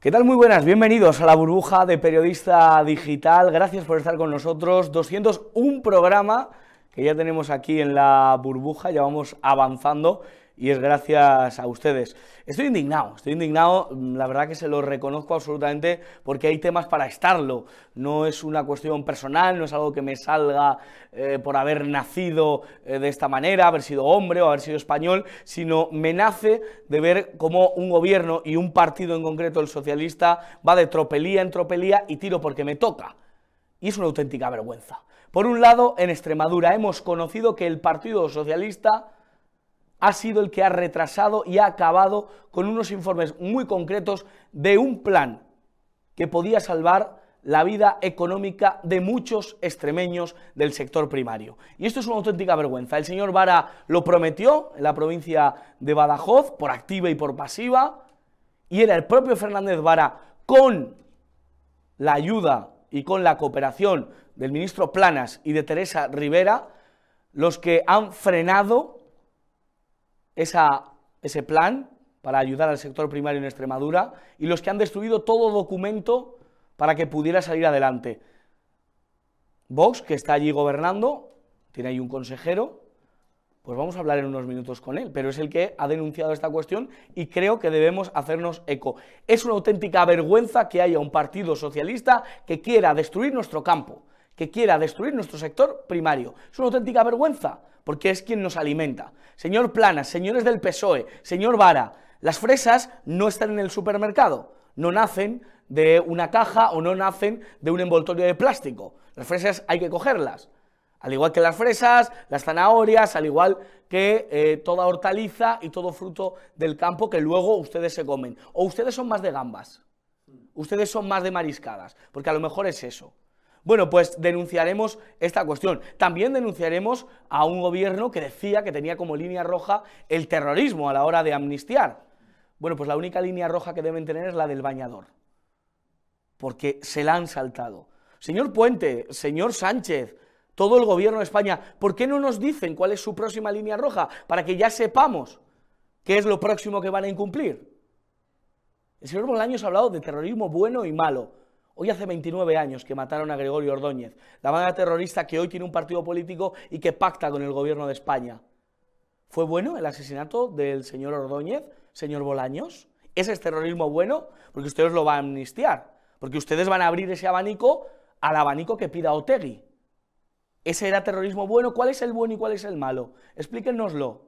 ¿Qué tal? Muy buenas, bienvenidos a la burbuja de periodista digital. Gracias por estar con nosotros. 201 programa que ya tenemos aquí en la burbuja, ya vamos avanzando y es gracias a ustedes. Estoy indignado, estoy indignado, la verdad que se lo reconozco absolutamente porque hay temas para estarlo, no es una cuestión personal, no es algo que me salga eh, por haber nacido eh, de esta manera, haber sido hombre o haber sido español, sino me nace de ver cómo un gobierno y un partido en concreto, el socialista, va de tropelía en tropelía y tiro porque me toca. Y es una auténtica vergüenza. Por un lado, en Extremadura hemos conocido que el Partido Socialista ha sido el que ha retrasado y ha acabado con unos informes muy concretos de un plan que podía salvar la vida económica de muchos extremeños del sector primario. Y esto es una auténtica vergüenza. El señor Vara lo prometió en la provincia de Badajoz, por activa y por pasiva, y era el propio Fernández Vara con la ayuda y con la cooperación del ministro Planas y de Teresa Rivera los que han frenado ese plan para ayudar al sector primario en Extremadura y los que han destruido todo documento para que pudiera salir adelante. Vox, que está allí gobernando, tiene ahí un consejero, pues vamos a hablar en unos minutos con él, pero es el que ha denunciado esta cuestión y creo que debemos hacernos eco. Es una auténtica vergüenza que haya un partido socialista que quiera destruir nuestro campo, que quiera destruir nuestro sector primario. Es una auténtica vergüenza porque es quien nos alimenta. Señor Planas, señores del PSOE, señor Vara, las fresas no están en el supermercado, no nacen de una caja o no nacen de un envoltorio de plástico. Las fresas hay que cogerlas. Al igual que las fresas, las zanahorias, al igual que eh, toda hortaliza y todo fruto del campo que luego ustedes se comen. O ustedes son más de gambas, ustedes son más de mariscadas, porque a lo mejor es eso. Bueno, pues denunciaremos esta cuestión. También denunciaremos a un gobierno que decía que tenía como línea roja el terrorismo a la hora de amnistiar. Bueno, pues la única línea roja que deben tener es la del bañador, porque se la han saltado. Señor Puente, señor Sánchez, todo el gobierno de España, ¿por qué no nos dicen cuál es su próxima línea roja para que ya sepamos qué es lo próximo que van a incumplir? El señor Bolaños ha hablado de terrorismo bueno y malo. Hoy hace 29 años que mataron a Gregorio Ordóñez, la banda terrorista que hoy tiene un partido político y que pacta con el gobierno de España. ¿Fue bueno el asesinato del señor Ordóñez, señor Bolaños? ¿Ese es terrorismo bueno? Porque ustedes lo van a amnistiar, porque ustedes van a abrir ese abanico al abanico que pida Otegui. ¿Ese era terrorismo bueno? ¿Cuál es el bueno y cuál es el malo? Explíquenoslo.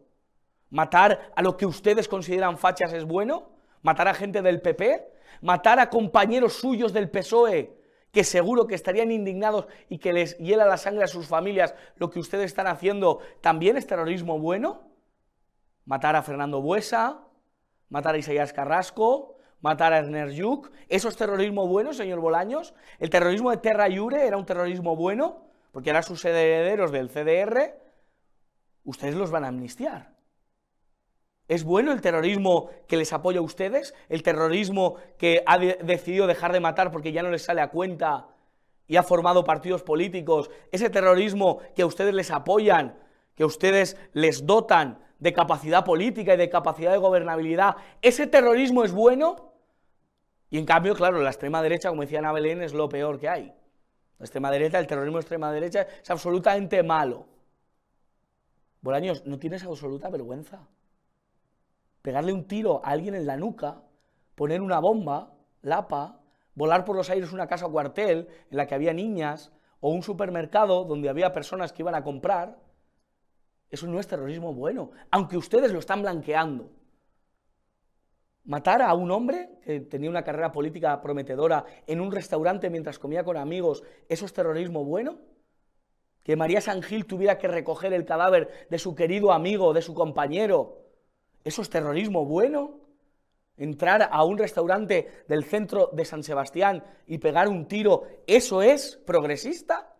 ¿Matar a lo que ustedes consideran fachas es bueno? ¿Matar a gente del PP? Matar a compañeros suyos del PSOE, que seguro que estarían indignados y que les hiela la sangre a sus familias lo que ustedes están haciendo, ¿también es terrorismo bueno? Matar a Fernando Buesa, matar a Isaías Carrasco, matar a Ernest Yuk, ¿eso es terrorismo bueno, señor Bolaños? ¿El terrorismo de Terra Iure era un terrorismo bueno? Porque eran sus herederos del CDR, ustedes los van a amnistiar. ¿Es bueno el terrorismo que les apoya a ustedes? ¿El terrorismo que ha decidido dejar de matar porque ya no les sale a cuenta y ha formado partidos políticos? ¿Ese terrorismo que a ustedes les apoyan, que a ustedes les dotan de capacidad política y de capacidad de gobernabilidad? ¿Ese terrorismo es bueno? Y en cambio, claro, la extrema derecha, como decía Ana Belén, es lo peor que hay. La extrema derecha, el terrorismo de extrema derecha es absolutamente malo. Bolaños, ¿no tienes absoluta vergüenza? Pegarle un tiro a alguien en la nuca, poner una bomba, lapa, volar por los aires una casa o cuartel en la que había niñas, o un supermercado donde había personas que iban a comprar, eso no es terrorismo bueno, aunque ustedes lo están blanqueando. Matar a un hombre que tenía una carrera política prometedora en un restaurante mientras comía con amigos, ¿eso es terrorismo bueno? Que María San Gil tuviera que recoger el cadáver de su querido amigo, de su compañero, ¿Eso es terrorismo bueno? Entrar a un restaurante del centro de San Sebastián y pegar un tiro, ¿eso es progresista?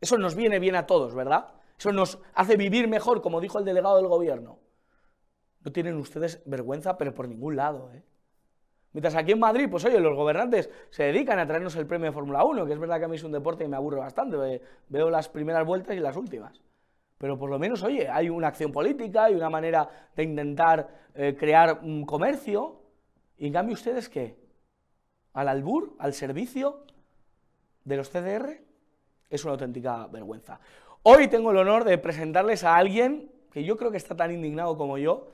Eso nos viene bien a todos, ¿verdad? Eso nos hace vivir mejor, como dijo el delegado del gobierno. No tienen ustedes vergüenza, pero por ningún lado, ¿eh? Mientras aquí en Madrid, pues oye, los gobernantes se dedican a traernos el premio de Fórmula 1, que es verdad que a mí es un deporte y me aburre bastante, veo las primeras vueltas y las últimas pero por lo menos, oye, hay una acción política, hay una manera de intentar eh, crear un comercio, y en cambio ustedes qué? al albur, al servicio de los CDR, es una auténtica vergüenza. Hoy tengo el honor de presentarles a alguien que yo creo que está tan indignado como yo,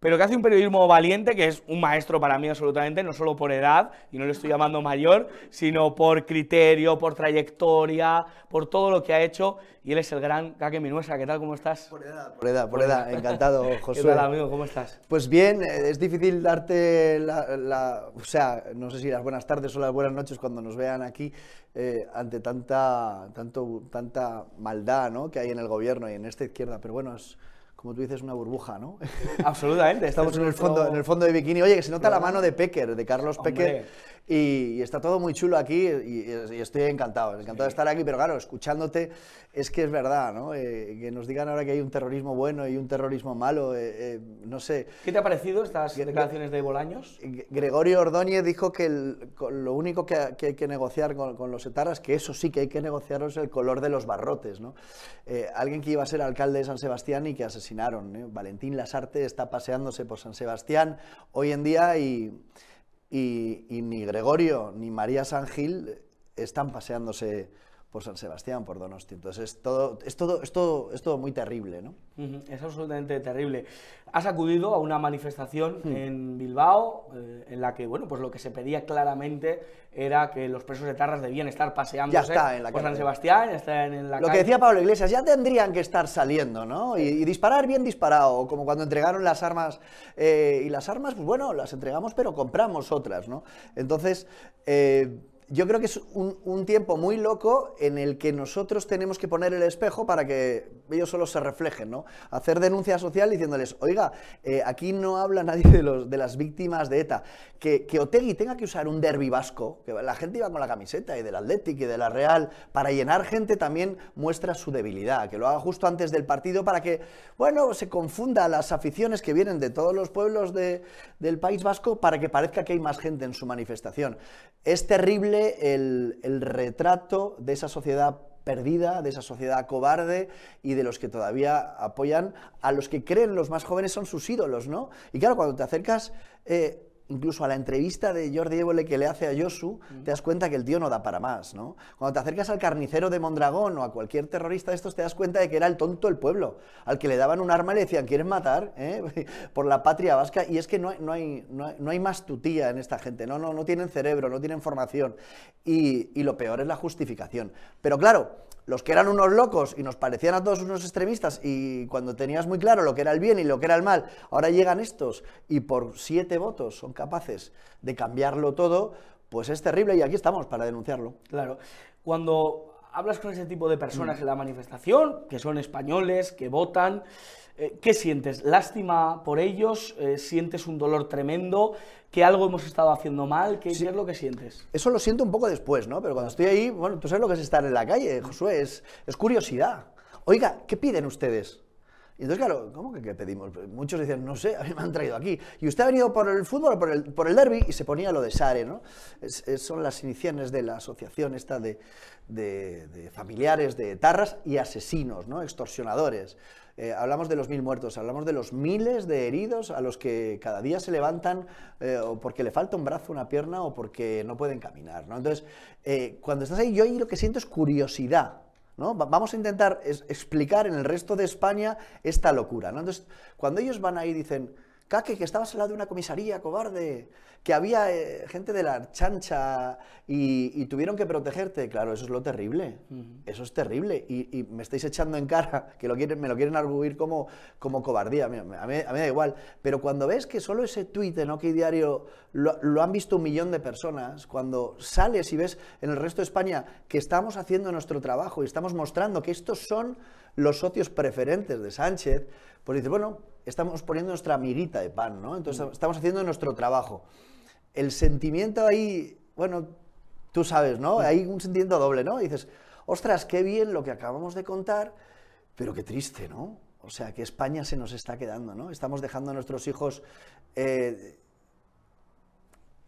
pero que hace un periodismo valiente, que es un maestro para mí absolutamente, no solo por edad, y no le estoy llamando mayor, sino por criterio, por trayectoria, por todo lo que ha hecho, y él es el gran Kake Minuesa. ¿Qué tal? ¿Cómo estás? Por edad, por edad, por edad. Encantado, José. ¿Qué tal, amigo? ¿Cómo estás? Pues bien, es difícil darte la, o sea, no sé si las buenas tardes o las buenas noches cuando nos vean aquí eh, ante tanta, tanto, tanta maldad ¿no? que hay en el gobierno y en esta izquierda, pero bueno, es como tú dices, una burbuja, ¿no? Absolutamente. Estamos en el, fondo, en el fondo de bikini. Oye, que se nota la mano de Pecker, de Carlos Pecker, y, está todo muy chulo aquí y, estoy encantado, encantado de estar aquí, pero claro, escuchándote es que es verdad, ¿no? Eh, que nos digan ahora que hay un terrorismo bueno y un terrorismo malo, eh, eh, no sé. ¿Qué te ha parecido estas declaraciones de Bolaños? Gregorio Ordóñez dijo que lo único que, hay que negociar con, los etarras, que eso sí que hay que negociar es el color de los barrotes, ¿no? alguien que iba a ser alcalde de San Sebastián y que asesinaron, Valentín Lasarte está paseándose por San Sebastián hoy en día y y, ni Gregorio ni María San Gil están paseándose por San Sebastián, por Donosti. Entonces es todo, es todo, es todo, es todo muy terrible, ¿no? Es absolutamente terrible. Has acudido a una manifestación hmm. en Bilbao eh, en la que, bueno, pues lo que se pedía claramente era que los presos de Tarras debían estar paseándose por San Sebastián, están en la Lo que decía Pablo Iglesias, ya tendrían que estar saliendo, ¿no? Y, disparar bien disparado, como cuando entregaron las armas. Eh, y las armas, pues bueno, las entregamos, pero compramos otras, ¿no? Entonces... Eh, yo creo que es un, tiempo muy loco en el que nosotros tenemos que poner el espejo para que ellos solo se reflejen, ¿no? Hacer denuncia social diciéndoles, oiga, eh, aquí no habla nadie de, los, de las víctimas de ETA. Que, que Otegui tenga que usar un derbi vasco, que la gente iba con la camiseta y del Athletic y de la Real, para llenar gente también muestra su debilidad. Que lo haga justo antes del partido para que, bueno, se confunda las aficiones que vienen de todos los pueblos del País Vasco para que parezca que hay más gente en su manifestación. Es terrible el, retrato de esa sociedad perdida, de esa sociedad cobarde y de los que todavía apoyan a los que creen los más jóvenes son sus ídolos, ¿no? Y claro, cuando te acercas eh, incluso a la entrevista de Jordi Évole que le hace a Josu, te das cuenta que el tío no da para más, ¿no? Cuando te acercas al carnicero de Mondragón o a cualquier terrorista de estos, te das cuenta de que era el tonto del pueblo, al que le daban un arma y le decían, ¿quieres matar? Eh? Por la patria vasca. Y es que no hay, no hay, no hay, más tutía en esta gente, no, no, no tienen cerebro, no tienen formación. Y, y lo peor es la justificación. Pero claro, los que eran unos locos y nos parecían a todos unos extremistas y cuando tenías muy claro lo que era el bien y lo que era el mal, ahora llegan estos y por siete votos son capaces de cambiarlo todo, pues es terrible y aquí estamos para denunciarlo. Claro. Cuando hablas con ese tipo de personas mm. en la manifestación, que son españoles, que votan, eh, ¿qué sientes? ¿Lástima por ellos? Eh, ¿Sientes un dolor tremendo? ¿Que algo hemos estado haciendo mal? ¿Qué, es lo que sientes? Eso lo siento un poco después, ¿no? Pero cuando estoy ahí, bueno, tú sabes lo que es estar en la calle, Josué, es, es curiosidad. Oiga, ¿qué piden ustedes? Y entonces, claro, ¿cómo que qué pedimos? Muchos decían, no sé, a mí me han traído aquí. ¿Y usted ha venido por el fútbol o por el, por el derby? Y se ponía lo de Sare, ¿no? son las iniciaciones de la asociación esta de, de, familiares de tarras y asesinos, ¿no? Extorsionadores. Eh, hablamos de los mil muertos, hablamos de los miles de heridos a los que cada día se levantan eh, o porque le falta un brazo, una pierna o porque no pueden caminar, ¿no? Entonces, eh, cuando estás ahí, yo ahí lo que siento es curiosidad Vamos a intentar explicar en el resto de España esta locura. Entonces, cuando ellos van ahí y dicen, Caque, que estabas al lado de una comisaría, cobarde, que había eh, gente de la chancha y, tuvieron que protegerte. Claro, eso es lo terrible. Eso es terrible. Y, me estáis echando en cara que lo quieren, me lo quieren arguir como, como cobardía. A mí, a, mí, da igual. Pero cuando ves que solo ese tuit en OK Diario lo, lo, han visto un millón de personas, cuando sales y ves en el resto de España que estamos haciendo nuestro trabajo y estamos mostrando que estos son los socios preferentes de Sánchez, pues dices, bueno, estamos poniendo nuestra amiguita de pan, ¿no? Entonces estamos haciendo nuestro trabajo. El sentimiento ahí, bueno, tú sabes, ¿no? Hay un sentimiento doble, ¿no? dices, ostras, qué bien lo que acabamos de contar, pero qué triste, ¿no? O sea, que España se nos está quedando, ¿no? Estamos dejando a nuestros hijos eh,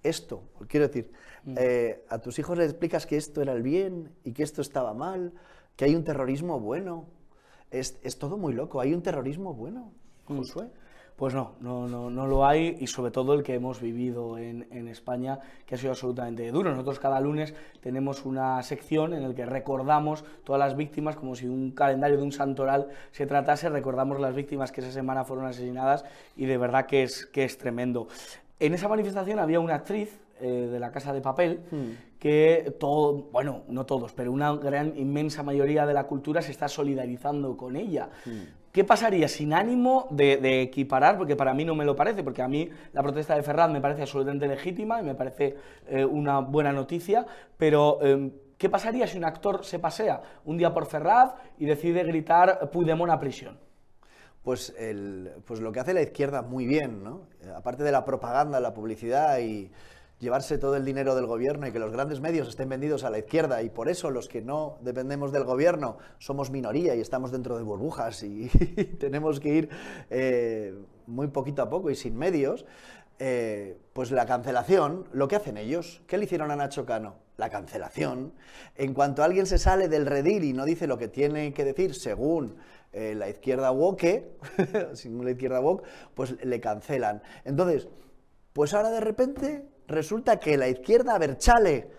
esto, quiero decir, mm. eh, a tus hijos les explicas que esto era el bien y que esto estaba mal, que hay un terrorismo bueno. Es, es todo muy loco, hay un terrorismo bueno. Josué. Pues no, no, no, no lo hay y sobre todo el que hemos vivido en, en, España, que ha sido absolutamente duro. Nosotros cada lunes tenemos una sección en la que recordamos todas las víctimas, como si un calendario de un santoral se tratase, recordamos las víctimas que esa semana fueron asesinadas y de verdad que es, que es tremendo. En esa manifestación había una actriz eh, de la Casa de Papel, que todo, bueno, no todos, pero una gran, inmensa mayoría de la cultura se está solidarizando con ella. ¿Qué pasaría sin ánimo de, equiparar? Porque para mí no me lo parece, porque a mí la protesta de Ferraz me parece absolutamente legítima y me parece eh, una buena noticia, pero em, ¿qué pasaría si un actor se pasea un día por Ferraz y decide gritar Puigdemont a prisión? Pues, el, pues lo que hace la izquierda muy bien, ¿no? Aparte de la propaganda, la publicidad y llevarse todo el dinero del gobierno y que los grandes medios estén vendidos a la izquierda y por eso los que no dependemos del gobierno somos minoría y estamos dentro de burbujas y, tenemos que ir eh, muy poquito a poco y sin medios, eh, pues la cancelación, lo que hacen ellos, ¿qué le hicieron a Nacho Cano? La cancelación. En cuanto alguien se sale del redil y no dice lo que tiene que decir según eh, la izquierda woke, según la izquierda woke, pues le cancelan. Entonces, pues ahora de repente resulta que la izquierda Berchale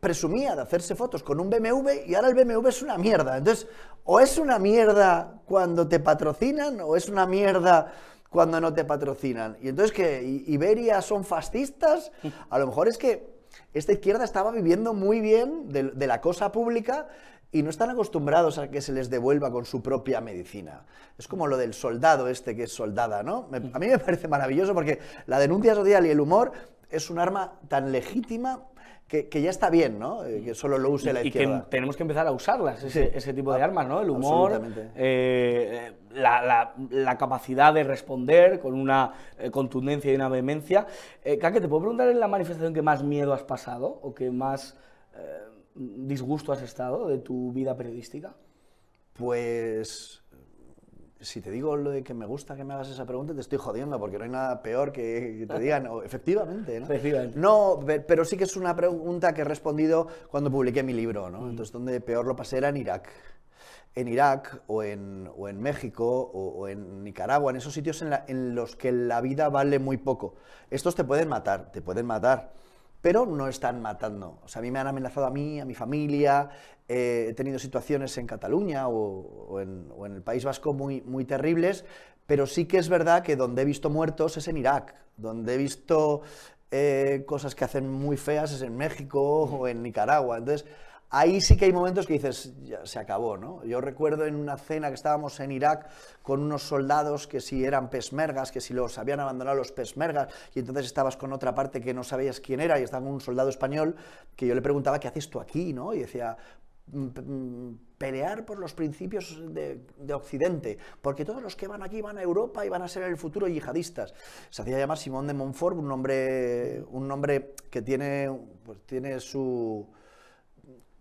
presumía de hacerse fotos con un BMW y ahora el BMW es una mierda. Entonces, o es una mierda cuando te patrocinan o es una mierda cuando no te patrocinan. Y entonces que Iberia son fascistas, a lo mejor es que esta izquierda estaba viviendo muy bien de, la cosa pública y no están acostumbrados a que se les devuelva con su propia medicina. Es como lo del soldado este que es soldada, ¿no? a mí me parece maravilloso porque la denuncia social y el humor es un arma tan legítima que, ya está bien, ¿no? Eh, que solo lo use la izquierda. Y que tenemos que empezar a usarlas, ese, tipo de armas, ¿no? El humor, eh, la, capacidad de responder con una eh, contundencia y una vehemencia. Eh, ¿te puedo preguntar en la manifestación que más miedo has pasado o que más disgusto has estado de tu vida periodística? Pues si te digo lo de que me gusta que me hagas esa pregunta, te estoy jodiendo, porque no hay nada peor que, te digan, efectivamente, ¿no? Efectivamente. No, pero sí que es una pregunta que he respondido cuando publiqué mi libro, ¿no? Mm. Entonces, donde peor lo pasé era en Irak. En Irak o en, o en México o, en Nicaragua, en esos sitios en, en los que la vida vale muy poco. Estos te pueden matar, te pueden matar pero no están matando. O sea, a mí me han amenazado a mí, a mi familia, eh, he tenido situaciones en Cataluña o, en, el País Vasco muy, muy terribles, pero sí que es verdad que donde he visto muertos es en Irak, donde he visto eh, cosas que hacen muy feas es en México o en Nicaragua. Entonces, ahí sí que hay momentos que dices, ya se acabó, ¿no? Yo recuerdo en una cena que estábamos en Irak con unos soldados que si eran pesmergas, que si los habían abandonado los pesmergas, y entonces estabas con otra parte que no sabías quién era, y estaba un soldado español, que yo le preguntaba, ¿qué haces tú aquí, no? Y decía, mm, mm, pelear por los principios de, Occidente, porque todos los que van aquí van a Europa y van a ser en el futuro yihadistas. Se hacía llamar Simón de Montfort, un nombre, un nombre que tiene, pues, tiene su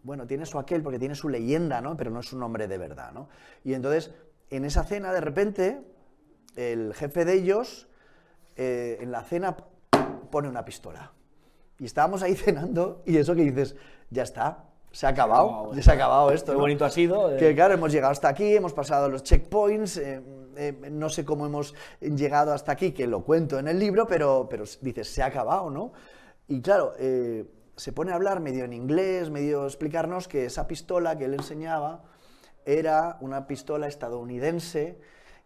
bueno, tiene su aquel porque tiene su leyenda, ¿no? Pero no es un nombre de verdad, ¿no? Y entonces, en esa cena, de repente, el jefe de ellos, eh, en la cena, pone una pistola. Y estábamos ahí cenando y eso que dices, ya está, se ha acabado, ya se ha acabado esto. Qué bonito ha sido. Eh. Que claro, hemos llegado hasta aquí, hemos pasado los checkpoints, eh, no sé cómo hemos llegado hasta aquí, que lo cuento en el libro, pero, pero dices, se ha acabado, ¿no? Y claro, se pone a hablar medio en inglés, medio explicarnos que esa pistola que él enseñaba era una pistola estadounidense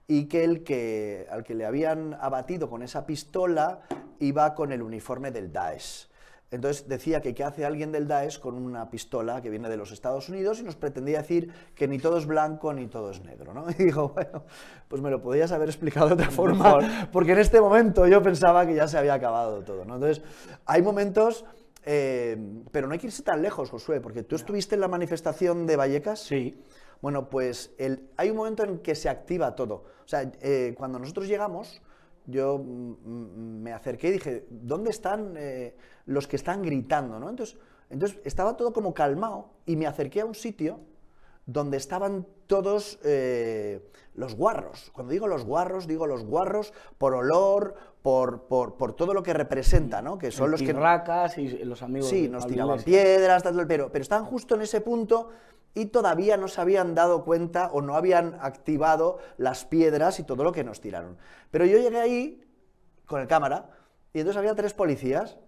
y que el que al que le habían abatido con esa pistola iba con el uniforme del Daesh. Entonces decía que qué hace alguien del Daesh con una pistola que viene de los Estados Unidos y nos pretendía decir que ni todo es blanco ni todo es negro, ¿no? Y digo, bueno, pues me lo podías haber explicado de otra forma, porque en este momento yo pensaba que ya se había acabado todo, ¿no? Entonces, hay momentos eh, pero no hay que irse tan lejos, Josué, porque tú estuviste en la manifestación de Vallecas. Sí. Bueno, pues hay un momento en que se activa todo. O sea, eh, cuando nosotros llegamos, yo me acerqué y dije, ¿dónde están eh, los que están gritando? ¿no? Entonces, entonces estaba todo como calmado y me acerqué a un sitio donde estaban todos los guarros. Cuando digo los guarros, digo los guarros por olor, por, por, todo lo que representa, ¿no? Que son los que... y los amigos... Sí, nos tiraban piedras, pero, pero estaban justo en ese punto y todavía no se habían dado cuenta o no habían activado las piedras y todo lo que nos tiraron. Pero yo llegué ahí con el cámara y entonces había tres policías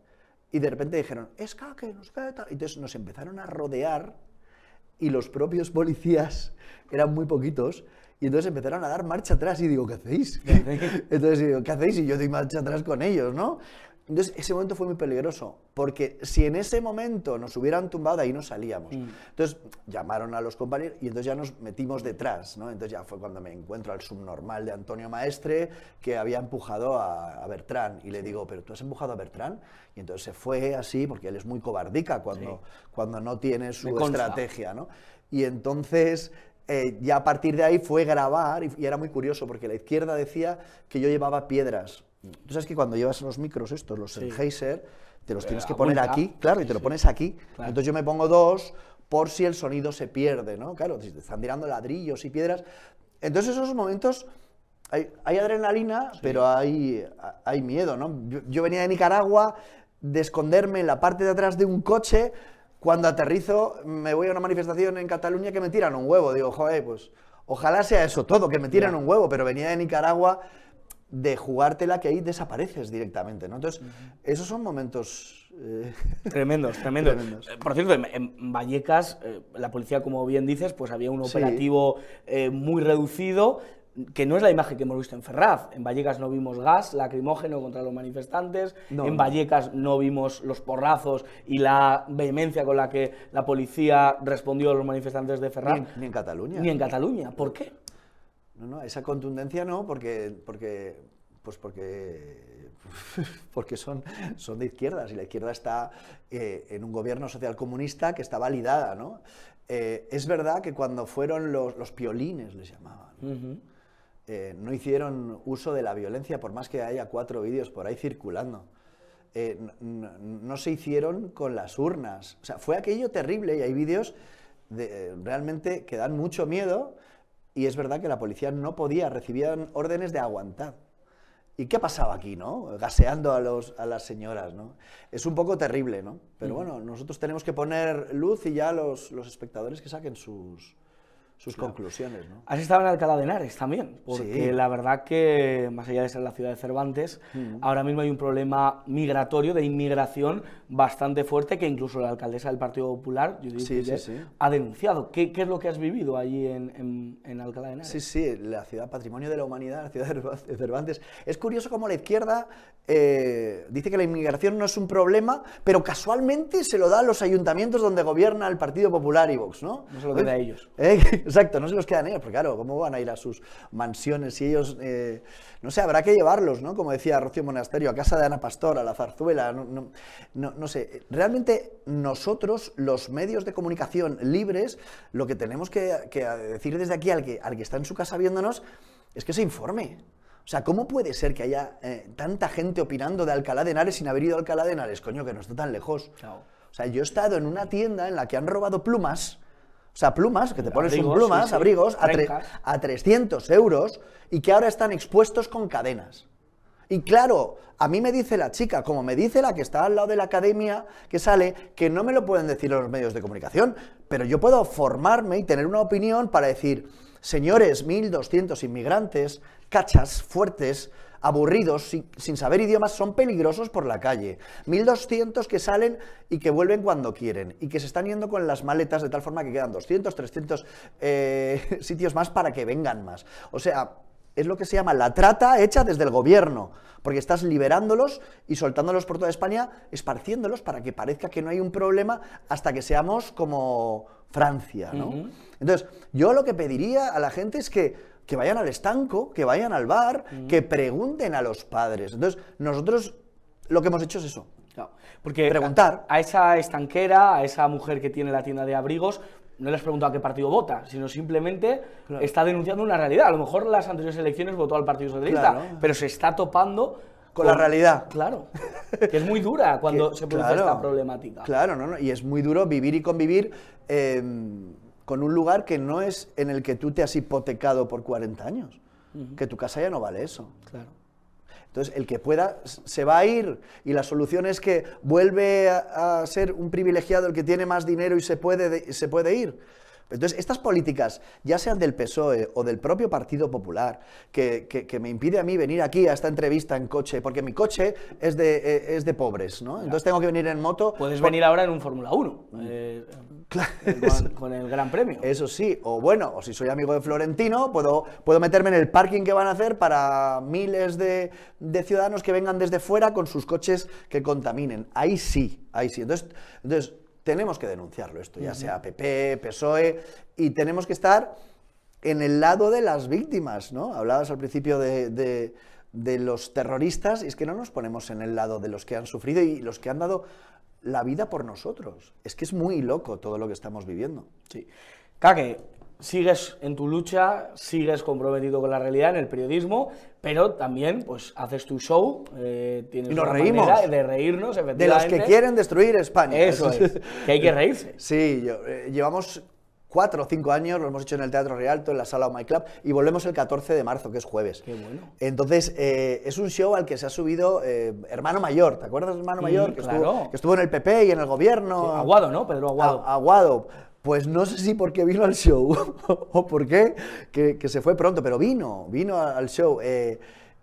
y de repente dijeron, es que nos cae tal. Entonces nos empezaron a rodear y los propios policías eran muy poquitos y entonces empezaron a dar marcha atrás y digo, ¿qué hacéis? entonces digo, ¿qué hacéis? Y yo doy marcha atrás con ellos, ¿no? Entonces, ese momento fue muy peligroso, porque si en ese momento nos hubieran tumbado, ahí no salíamos. Mm. Entonces, llamaron a los compañeros y entonces ya nos metimos detrás, ¿no? Entonces ya fue cuando me encuentro al subnormal de Antonio Maestre, que había empujado a, Bertrán, y le digo, ¿pero tú has empujado a Bertrán? Y entonces se fue así, porque él es muy cobardica cuando, cuando no tiene su estrategia, ¿no? Y entonces... Eh, ya a partir de ahí fue grabar y, era muy curioso porque la izquierda decía que yo llevaba piedras Tú sabes que cuando llevas los micros estos, los Sennheiser, te los tienes que poner aquí, claro, y te lo pones aquí. Entonces yo me pongo dos por si el sonido se pierde, ¿no? Claro, te están tirando ladrillos y piedras. Entonces esos momentos hay, adrenalina, pero hay, hay miedo, ¿no? Yo, venía de Nicaragua de esconderme en la parte de atrás de un coche. Cuando aterrizo, me voy a una manifestación en Cataluña que me tiran un huevo. Digo, joder, pues ojalá sea eso todo, que me tiran un huevo, pero venía de Nicaragua de jugártela que ahí desapareces directamente, ¿no? Entonces, esos son momentos... Eh, tremendos, tremendos, eh, Por cierto, en, Vallecas, eh, la policía, como bien dices, pues había un operativo muy reducido, que no es la imagen que hemos visto en Ferraz. En Vallecas no vimos gas lacrimógeno contra los manifestantes, en Vallecas no vimos los porrazos y la vehemencia con la que la policía respondió a los manifestantes de Ferraz. ni en Cataluña. Ni en Cataluña. ¿Por qué? No, no, esa contundencia no, porque, porque, pues porque, porque son, son de izquierdas y la izquierda está eh, en un gobierno social comunista que está validada, ¿no? Eh, es verdad que cuando fueron los, los piolines, les llamaban, eh, no hicieron uso de la violencia, por más que haya cuatro vídeos por ahí circulando. no, se hicieron con las urnas. O sea, fue aquello terrible y hay vídeos de, realmente que dan mucho miedo y es verdad que la policía no podía, recibían órdenes de aguantar. ¿Y qué pasaba aquí, no? Gaseando a, los, a las señoras, ¿no? Es un poco terrible, ¿no? Pero bueno, nosotros tenemos que poner luz y ya los, los espectadores que saquen sus, sus conclusiones. ¿no? Has estado en Alcalá de Henares también, porque la verdad que, más allá de ser la ciudad de Cervantes, mm. ahora mismo hay un problema migratorio, de inmigración bastante fuerte, que incluso la alcaldesa del Partido Popular, Judith ha denunciado. ¿Qué, ¿Qué, es lo que has vivido allí en, en, Alcalá de Henares? Sí, sí, la ciudad patrimonio de la humanidad, la ciudad de Cervantes. Es curioso cómo la izquierda eh, dice que la inmigración no es un problema, pero casualmente se lo da a los ayuntamientos donde gobierna el Partido Popular y Vox, ¿no? No se lo queda a ellos. ¿Eh? Exacto, no se los quedan ellos, porque claro, ¿cómo van a ir a sus mansiones si ellos, eh, no sé, habrá que llevarlos, ¿no? Como decía Rocío Monasterio, a casa de Ana Pastor, a la zarzuela, no, no, sé. Realmente nosotros, los medios de comunicación libres, lo que tenemos que, decir desde aquí al que, al que está en su casa viéndonos es que se informe. O sea, ¿cómo puede ser que haya eh, tanta gente opinando de Alcalá de Henares sin haber ido a Alcalá de Henares? Coño, que no está tan lejos. O sea, yo he estado en una tienda en la que han robado plumas o sea, plumas, que te pones un plumas, abrigos, a, a 300 euros y que ahora están expuestos con cadenas. Y claro, a mí me dice la chica, como me dice la que está al lado de la academia que sale, que no me lo pueden decir los medios de comunicación, pero yo puedo formarme y tener una opinión para decir, señores, 1.200 inmigrantes, cachas, fuertes, aburridos, sin, saber idiomas, son peligrosos por la calle. 1.200 que salen y que vuelven cuando quieren y que se están yendo con las maletas de tal forma que quedan 200, 300 eh, sitios más para que vengan más. O sea, es lo que se llama la trata hecha desde el gobierno, porque estás liberándolos y soltándolos por toda España, esparciéndolos para que parezca que no hay un problema hasta que seamos como Francia, ¿no? Entonces, yo lo que pediría a la gente es que que vayan al estanco, que vayan al bar, que pregunten a los padres. Entonces, nosotros lo que hemos hecho es eso. porque preguntar. A, esa estanquera, a esa mujer que tiene la tienda de abrigos, no les pregunto a qué partido vota, sino simplemente está denunciando una realidad. A lo mejor las anteriores elecciones votó al Partido Socialista, pero se está topando con, la realidad. Claro. que es muy dura cuando se produce esta problemática. Claro, no, no, y es muy duro vivir y convivir. Eh, con un lugar que no es en el que tú te has hipotecado por 40 años, que tu casa ya no vale eso. Claro. Entonces, el que pueda se va a ir y la solución es que vuelve a, ser un privilegiado el que tiene más dinero y se puede, se puede ir. Entonces, estas políticas, ya sean del PSOE o del propio Partido Popular, que, que- que me impide a mí venir aquí a esta entrevista en coche, porque mi coche es de, eh, es de pobres, ¿no? Entonces tengo que venir en moto. Puedes venir ahora en un Fórmula 1, eh, con, con el Gran Premio. Eso sí, o bueno, o si soy amigo de Florentino, puedo, puedo meterme en el parking que van a hacer para miles de, de ciudadanos que vengan desde fuera con sus coches que contaminen. Ahí sí, ahí sí. Entonces, entonces tenemos que denunciarlo esto, ya sea PP, PSOE, y tenemos que estar en el lado de las víctimas, ¿no? Hablabas al principio de, de- de los terroristas, y es que no nos ponemos en el lado de los que han sufrido y los que han dado la vida por nosotros. Es que es muy loco todo lo que estamos viviendo. Sí. Kake, sigues en tu lucha, sigues comprometido con la realidad en el periodismo, pero también pues haces tu show, eh, tienes Y nos una reímos. manera de reírnos, De los que quieren destruir España. Eso es, que hay que reírse. Sí, yo- eh, llevamos cuatro o cinco años, lo hemos hecho en el Teatro Rialto, en la sala Oh My Club, y volvemos el 14 de marzo, que es jueves. Qué bueno. Entonces, eh, es un show al que se ha subido eh, Hermano Mayor, ¿te acuerdas de Hermano Mayor? Que, claro. estuvo, que estuvo en el PP y en el gobierno. Sí, Aguado, ¿no? Pedro Aguado. A- Aguado. Pues no sé si porque vino al show o por qué, que, que se fue pronto, pero vino, vino al show. Eh,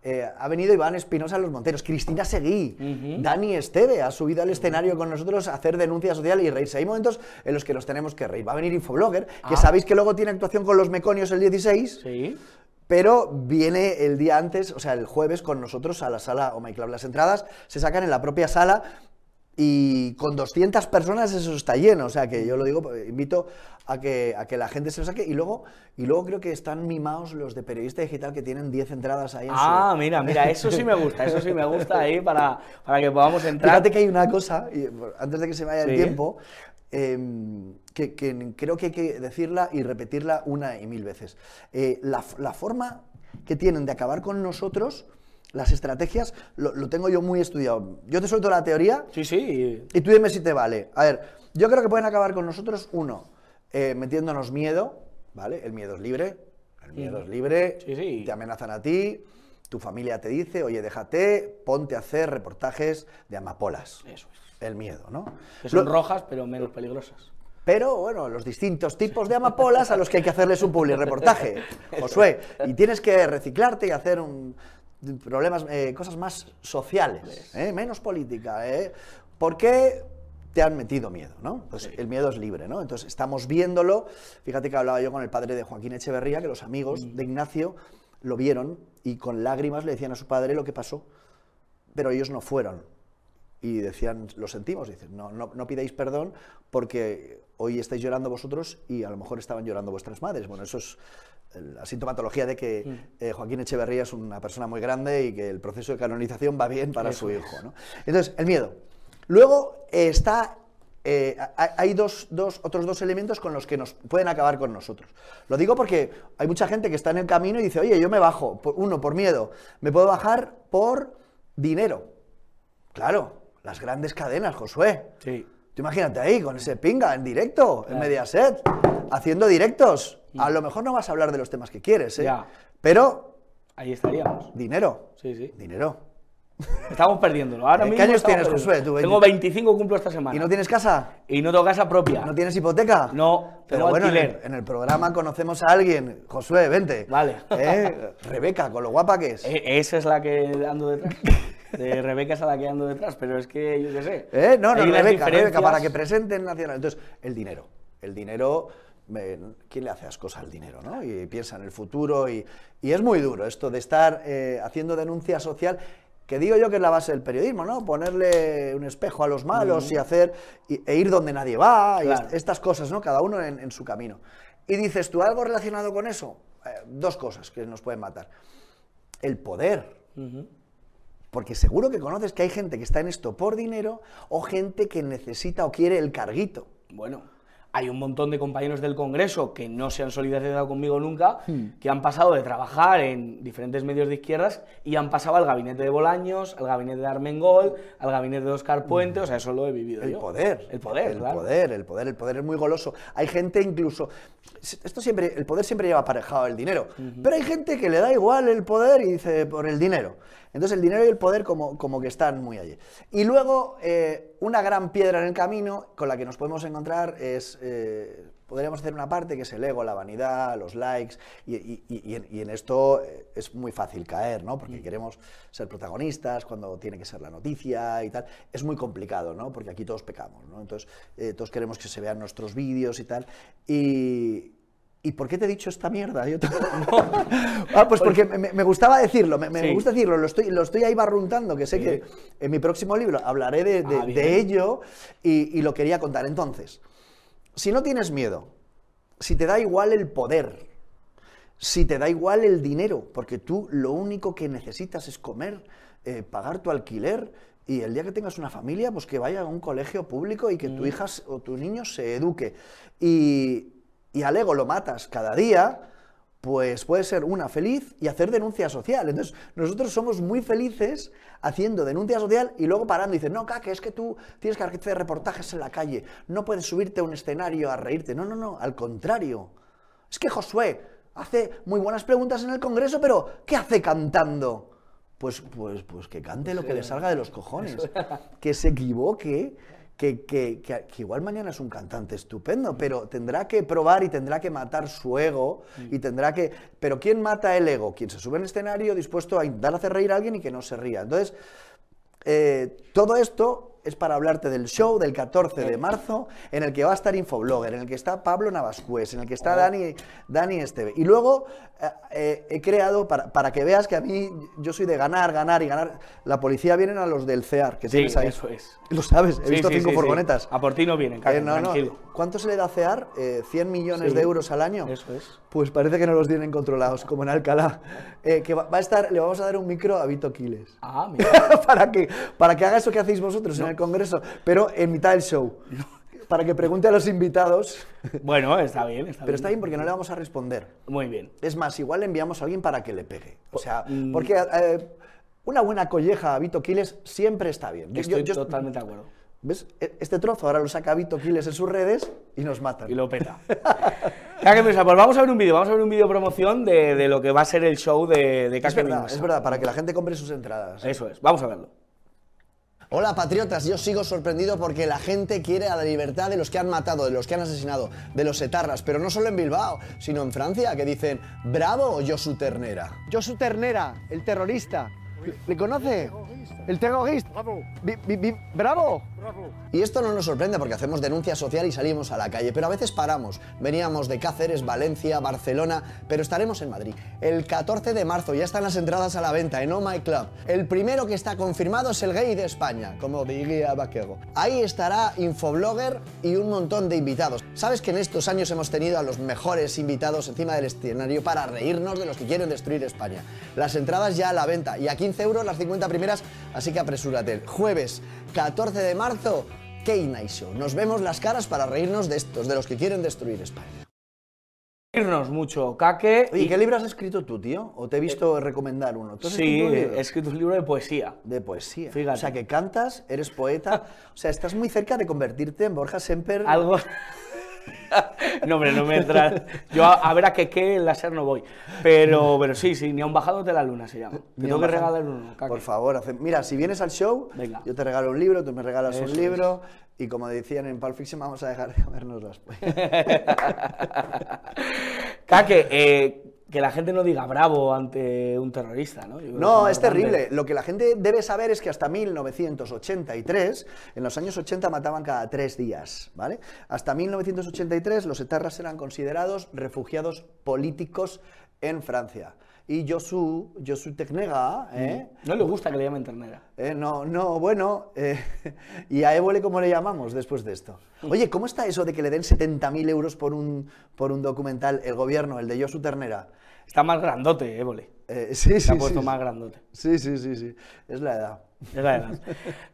eh, ha venido Iván Espinosa a Los Monteros, Cristina Seguí, Dani Esteve ha subido al escenario con nosotros a hacer denuncia social y reírse. Hay momentos en los que nos tenemos que reír. Va a venir Infoblogger, que Ah. sabéis que luego tiene actuación con los Meconios el 16. Sí. Pero viene el día antes, o sea, el jueves con nosotros a la sala Oh My Club. Las entradas se sacan en la propia sala y con 200 personas eso está lleno. O sea, que yo lo digo, pues, invito a que, a que la gente se lo saque. Y luego, y luluego creo que están mimados los de periodista digital que tienen 10 entradas ahí en Ah, su... mira, mira, eso sí me gusta, eso sí me gusta ahí para, para que podamos entrar. Fíjate que hay una cosa, y, antes de que se vaya el tiempo, em, que, que creo que hay que decirla y repetirla una y mil veces. Eh, la, la forma que tienen de acabar con nosotros, las estrategias, lo, lo tengo yo muy estudiado. Yo te suelto la teoría Sí, sí. y tú dime si te vale. A ver, yo creo que pueden acabar con nosotros, uno, eh, metiéndonos miedo, ¿vale? El miedo es libre, el miedo es libre, Sí, sí. te amenazan a ti, tu familia te dice, oye, déjate, ponte a hacer reportajes de amapolas. Eso es. El miedo, ¿no? Que son Lo- rojas, pero menos peligrosas. pero bueno, los distintos tipos de amapolas a los que hay que hacerles un public reportaje, Josué. Y tienes que reciclarte y hacer un- problemas, eh, cosas más sociales, ¿eh? menos política. ¿eh? ¿Por qué te han metido miedo? ¿no? Pues el miedo es libre, ¿no? Entonces estamos viéndolo. Fíjate que hablaba yo con el padre de Joaquín Echeverría, que los amigos de Ignacio lo vieron y con lágrimas le decían a su padre lo que pasó, pero ellos no fueron y decían, lo sentimos, dicen, no, no, no pidáis perdón porque hoy estáis llorando vosotros y a lo mejor estaban llorando vuestras madres. Bueno, eso es la sintomatología de que eh, Joaquín Echeverría es una persona muy grande y que el proceso de canonización va bien para su hijo. ¿no? Entonces, el miedo. Luego eh, está... eh, ha- hay dos, dos- otros dos elementos con los que nos pueden acabar con nosotros. Lo digo porque hay mucha gente que está en el camino y dice, oye, yo me bajo, por- uno, por miedo, me puedo bajar por dinero. Claro, las grandes cadenas, Josué. Sí. Tú imagínate ahí, con ese pinga, en directo, en Mediaset, haciendo directos. A lo mejor no vas a hablar de los temas que quieres, ¿eh? Ya. Pero, Ahí estaríamos. dinero. Sí, sí. Dinero. Estamos perdiéndolo. Ahora ¿Qué mismo años tienes. Josué? Tú, Tengo 20. 25 cumplo esta semana. ¿Y no tienes casa? Y no tengo casa propia. ¿No tienes hipoteca? No, Pero bueno, en el, alquiler. en el programa conocemos a alguien. Josué, vente. Vale. ¿Eh? Rebeca, con lo guapa que es. E- Esa es la que ando detrás. De Rebeca es a la que ando detrás, pero es que yo qué sé. ¿Eh? No, no, Hay Rebeca, Rebeca, para que presenten Nacional. Entonces, el dinero. El dinero, eh, ¿quién le hace ascos al dinero? ¿no? Y piensa en el futuro y, y es muy duro esto de estar eh, haciendo denuncia social, que digo yo que es la base del periodismo, ¿no? Ponerle un espejo a los malos y hacer, y- e ir donde nadie va, y Claro. estas cosas, ¿no? Cada uno en, en su camino. Y dices tú, ¿algo relacionado con eso? Eh, dos cosas que nos pueden matar. El poder. Porque seguro que conoces que hay gente que está en esto por dinero o gente que necesita o quiere el carguito. Bueno, hay un montón de compañeros del Congreso que no se han solidarizado conmigo nunca, Hmm. que han pasado de trabajar en diferentes medios de izquierdas y han pasado al gabinete de Bolaños, al gabinete de Armengol, al gabinete de Oscar Puente, o sea, eso lo he vivido Hmm. El yo. poder. El poder, el claro. poder, el poder, el poder es muy goloso. Hay gente incluso. Esto siempre, el poder siempre lleva aparejado el dinero. Pero hay gente que le da igual el poder y dice por el dinero. Entonces el dinero y el poder como, como que están muy allí. Y luego, eh, una gran piedra en el camino con la que nos podemos encontrar es eh, podríamos hacer una parte que es el ego, la vanidad, los likes, y, y- y en, y en esto eh, es muy fácil caer, ¿no? Porque queremos ser protagonistas cuando tiene que ser la noticia y tal. Es muy complicado, ¿no? Porque aquí todos pecamos, ¿no? Entonces, eh, todos queremos que se vean nuestros vídeos y tal. Y, ¿Y por qué te he dicho esta mierda? Yo te- ah, pues porque me, me gustaba decirlo, me, me Sí. gusta decirlo, lo estoy, lo estoy ahí barruntando, que sé Sí. que en mi próximo libro hablaré de, de- Ah, de ello y, y lo quería contar. Entonces, si no tienes miedo, si te da igual el poder, si te da igual el dinero, porque tú lo único que necesitas es comer, eh, pagar tu alquiler y el día que tengas una familia, pues que vaya a un colegio público y que tu hija s- o tu niño se eduque. Y, y al ego lo matas cada día, pues puede ser una feliz y hacer denuncia social. Entonces, nosotros somos muy felices haciendo denuncia social y luego parando y dicen, no, que es que tú tienes que hacer reportajes en la calle, no puedes subirte a un escenario a reírte. No, no, no, al contrario. Es que Josué hace muy buenas preguntas en el Congreso, pero ¿qué hace cantando? Pues, pues, pues que cante lo que le salga de los cojones, que se equivoque, que, que- que- que igual mañana es un cantante estupendo, pero tendrá que probar y tendrá que matar su ego y tendrá que... Pero ¿quién mata el ego? Quien se sube al escenario dispuesto a intentar hacer reír a alguien y que no se ría. Entonces, eh, todo esto es para hablarte del show del 14 de marzo, en el que va a estar Infoblogger, en el que está Pablo Navascués, en el que está Dani, Dani Esteve. Y luego eh, eh, he creado, para, para que veas que a mí yo soy de ganar, ganar y ganar. La policía vienen a los del CEAR, que Sí, tienes ahí. eso es. Lo sabes, he Sí, visto sí, cinco furgonetas. A por ti no vienen, Carlos, Eh, no, no. tranquilo. ¿Cuánto se le da a CEAR? Eh, ¿100 millones de euros al año? Eso es. Pues parece que no los tienen controlados, como en Alcalá. Eh, que va, va a estar, le vamos a dar un micro a Vito Quiles. Ah, mira. para, que, para que haga eso que hacéis vosotros en el Congreso, pero en mitad del show. Para que pregunte a los invitados. Bueno, está bien, está Pero bien. está bien porque no le vamos a responder. Muy bien. Es más, igual le enviamos a alguien para que le pegue. O sea, Mm. porque eh, una buena colleja a Vito Quiles siempre está bien. Yo- Estoy yo- yo- totalmente de acuerdo. ¿Ves? E- Este trozo ahora lo saca Vito Quiles en sus redes y nos matan. Y lo peta. Pues vamos a ver un vídeo, vamos a ver un vídeo promoción de, de lo que va a ser el show de, de es verdad, Mesa. es verdad, para que la gente compre sus entradas. Eso es, vamos a verlo. Hola patriotas, yo sigo sorprendido porque la gente quiere a la libertad de los que han matado, de los que han asesinado, de los etarras, pero no solo en Bilbao, sino en Francia, que dicen, bravo Josu Ternera. Josu Ternera, el terrorista. ¿Le, le conoce? El terrorista. Bravo, ¡Bravo! bravo. Y esto no nos sorprende porque hacemos denuncia social y salimos a la calle, pero a veces paramos. Veníamos de Cáceres, Valencia, Barcelona, pero estaremos en Madrid. El 14 de marzo ya están las entradas a la venta en Oh My Club. El primero que está confirmado es el gay de España, como diría Vaquero. Ahí estará Infoblogger y un montón de invitados. Sabes que en estos años hemos tenido a los mejores invitados encima del escenario para reírnos de los que quieren destruir España. Las entradas ya a la venta y a 15 euros las 50 primeras, así que apresúrate. Jueves 14 de marzo, K-Night Show. Nos vemos las caras para reírnos de estos, de los que quieren destruir España. Irnos mucho, Kake. Oye, ¿qué libro has escrito tú, tío? ¿O te he visto recomendar uno? ¿Tú has Sí, escrito he escrito un libro de poesía. De poesía. Fíjate. O sea, que cantas, eres poeta. O sea, estás muy cerca de convertirte en Borja Semper. Algo. no, hombre, no me entra. Yo a, a ver a qué qué el láser no voy. Pero, pero sí, sí, ni aun bajándote la luna se llama. Te tengo que regalar uno, Kake. Por favor, hace- mira, si vienes al show, Venga. yo te regalo un libro, tú me regalas Eso un es. libro. Y como decían en Pulp Fiction, vamos a dejar de comernos las Kake, eh, que la gente no diga bravo ante un terrorista, ¿no? No, es terrible. Lo que la gente debe saber es que hasta 1983, en los años 80 mataban cada tres días, ¿vale? Hasta 1983 los etarras eran considerados refugiados políticos en Francia. Y Josu, Josu Tecnega, ¿eh? No le gusta que le llamen ternera. Eh, no, no, bueno, eh, ¿y a Évole cómo le llamamos después de esto? Oye, ¿cómo está eso de que le den 70.000 euros por un, por un documental, el gobierno, el de Josu Ternera? Está más grandote, Évole. Eh, sí, sí, Se ha sí, puesto sí. más grandote. Sí, sí, sí, sí, es la edad. Es edad.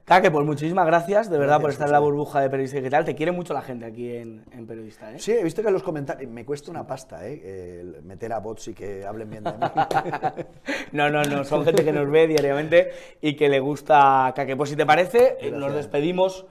Kake, pues muchísimas gracias, de verdad, por estar en la burbuja de periodista y tal. Te quiere mucho la gente aquí en, en Periodista, ¿eh? Sí, he visto que en los comentarios me cuesta una pasta, ¿eh? El meter a bots y que hablen bien de mí. No, no, no, son gente que nos ve diariamente y que le gusta Kake. Pues si te parece, eh, nos despedimos.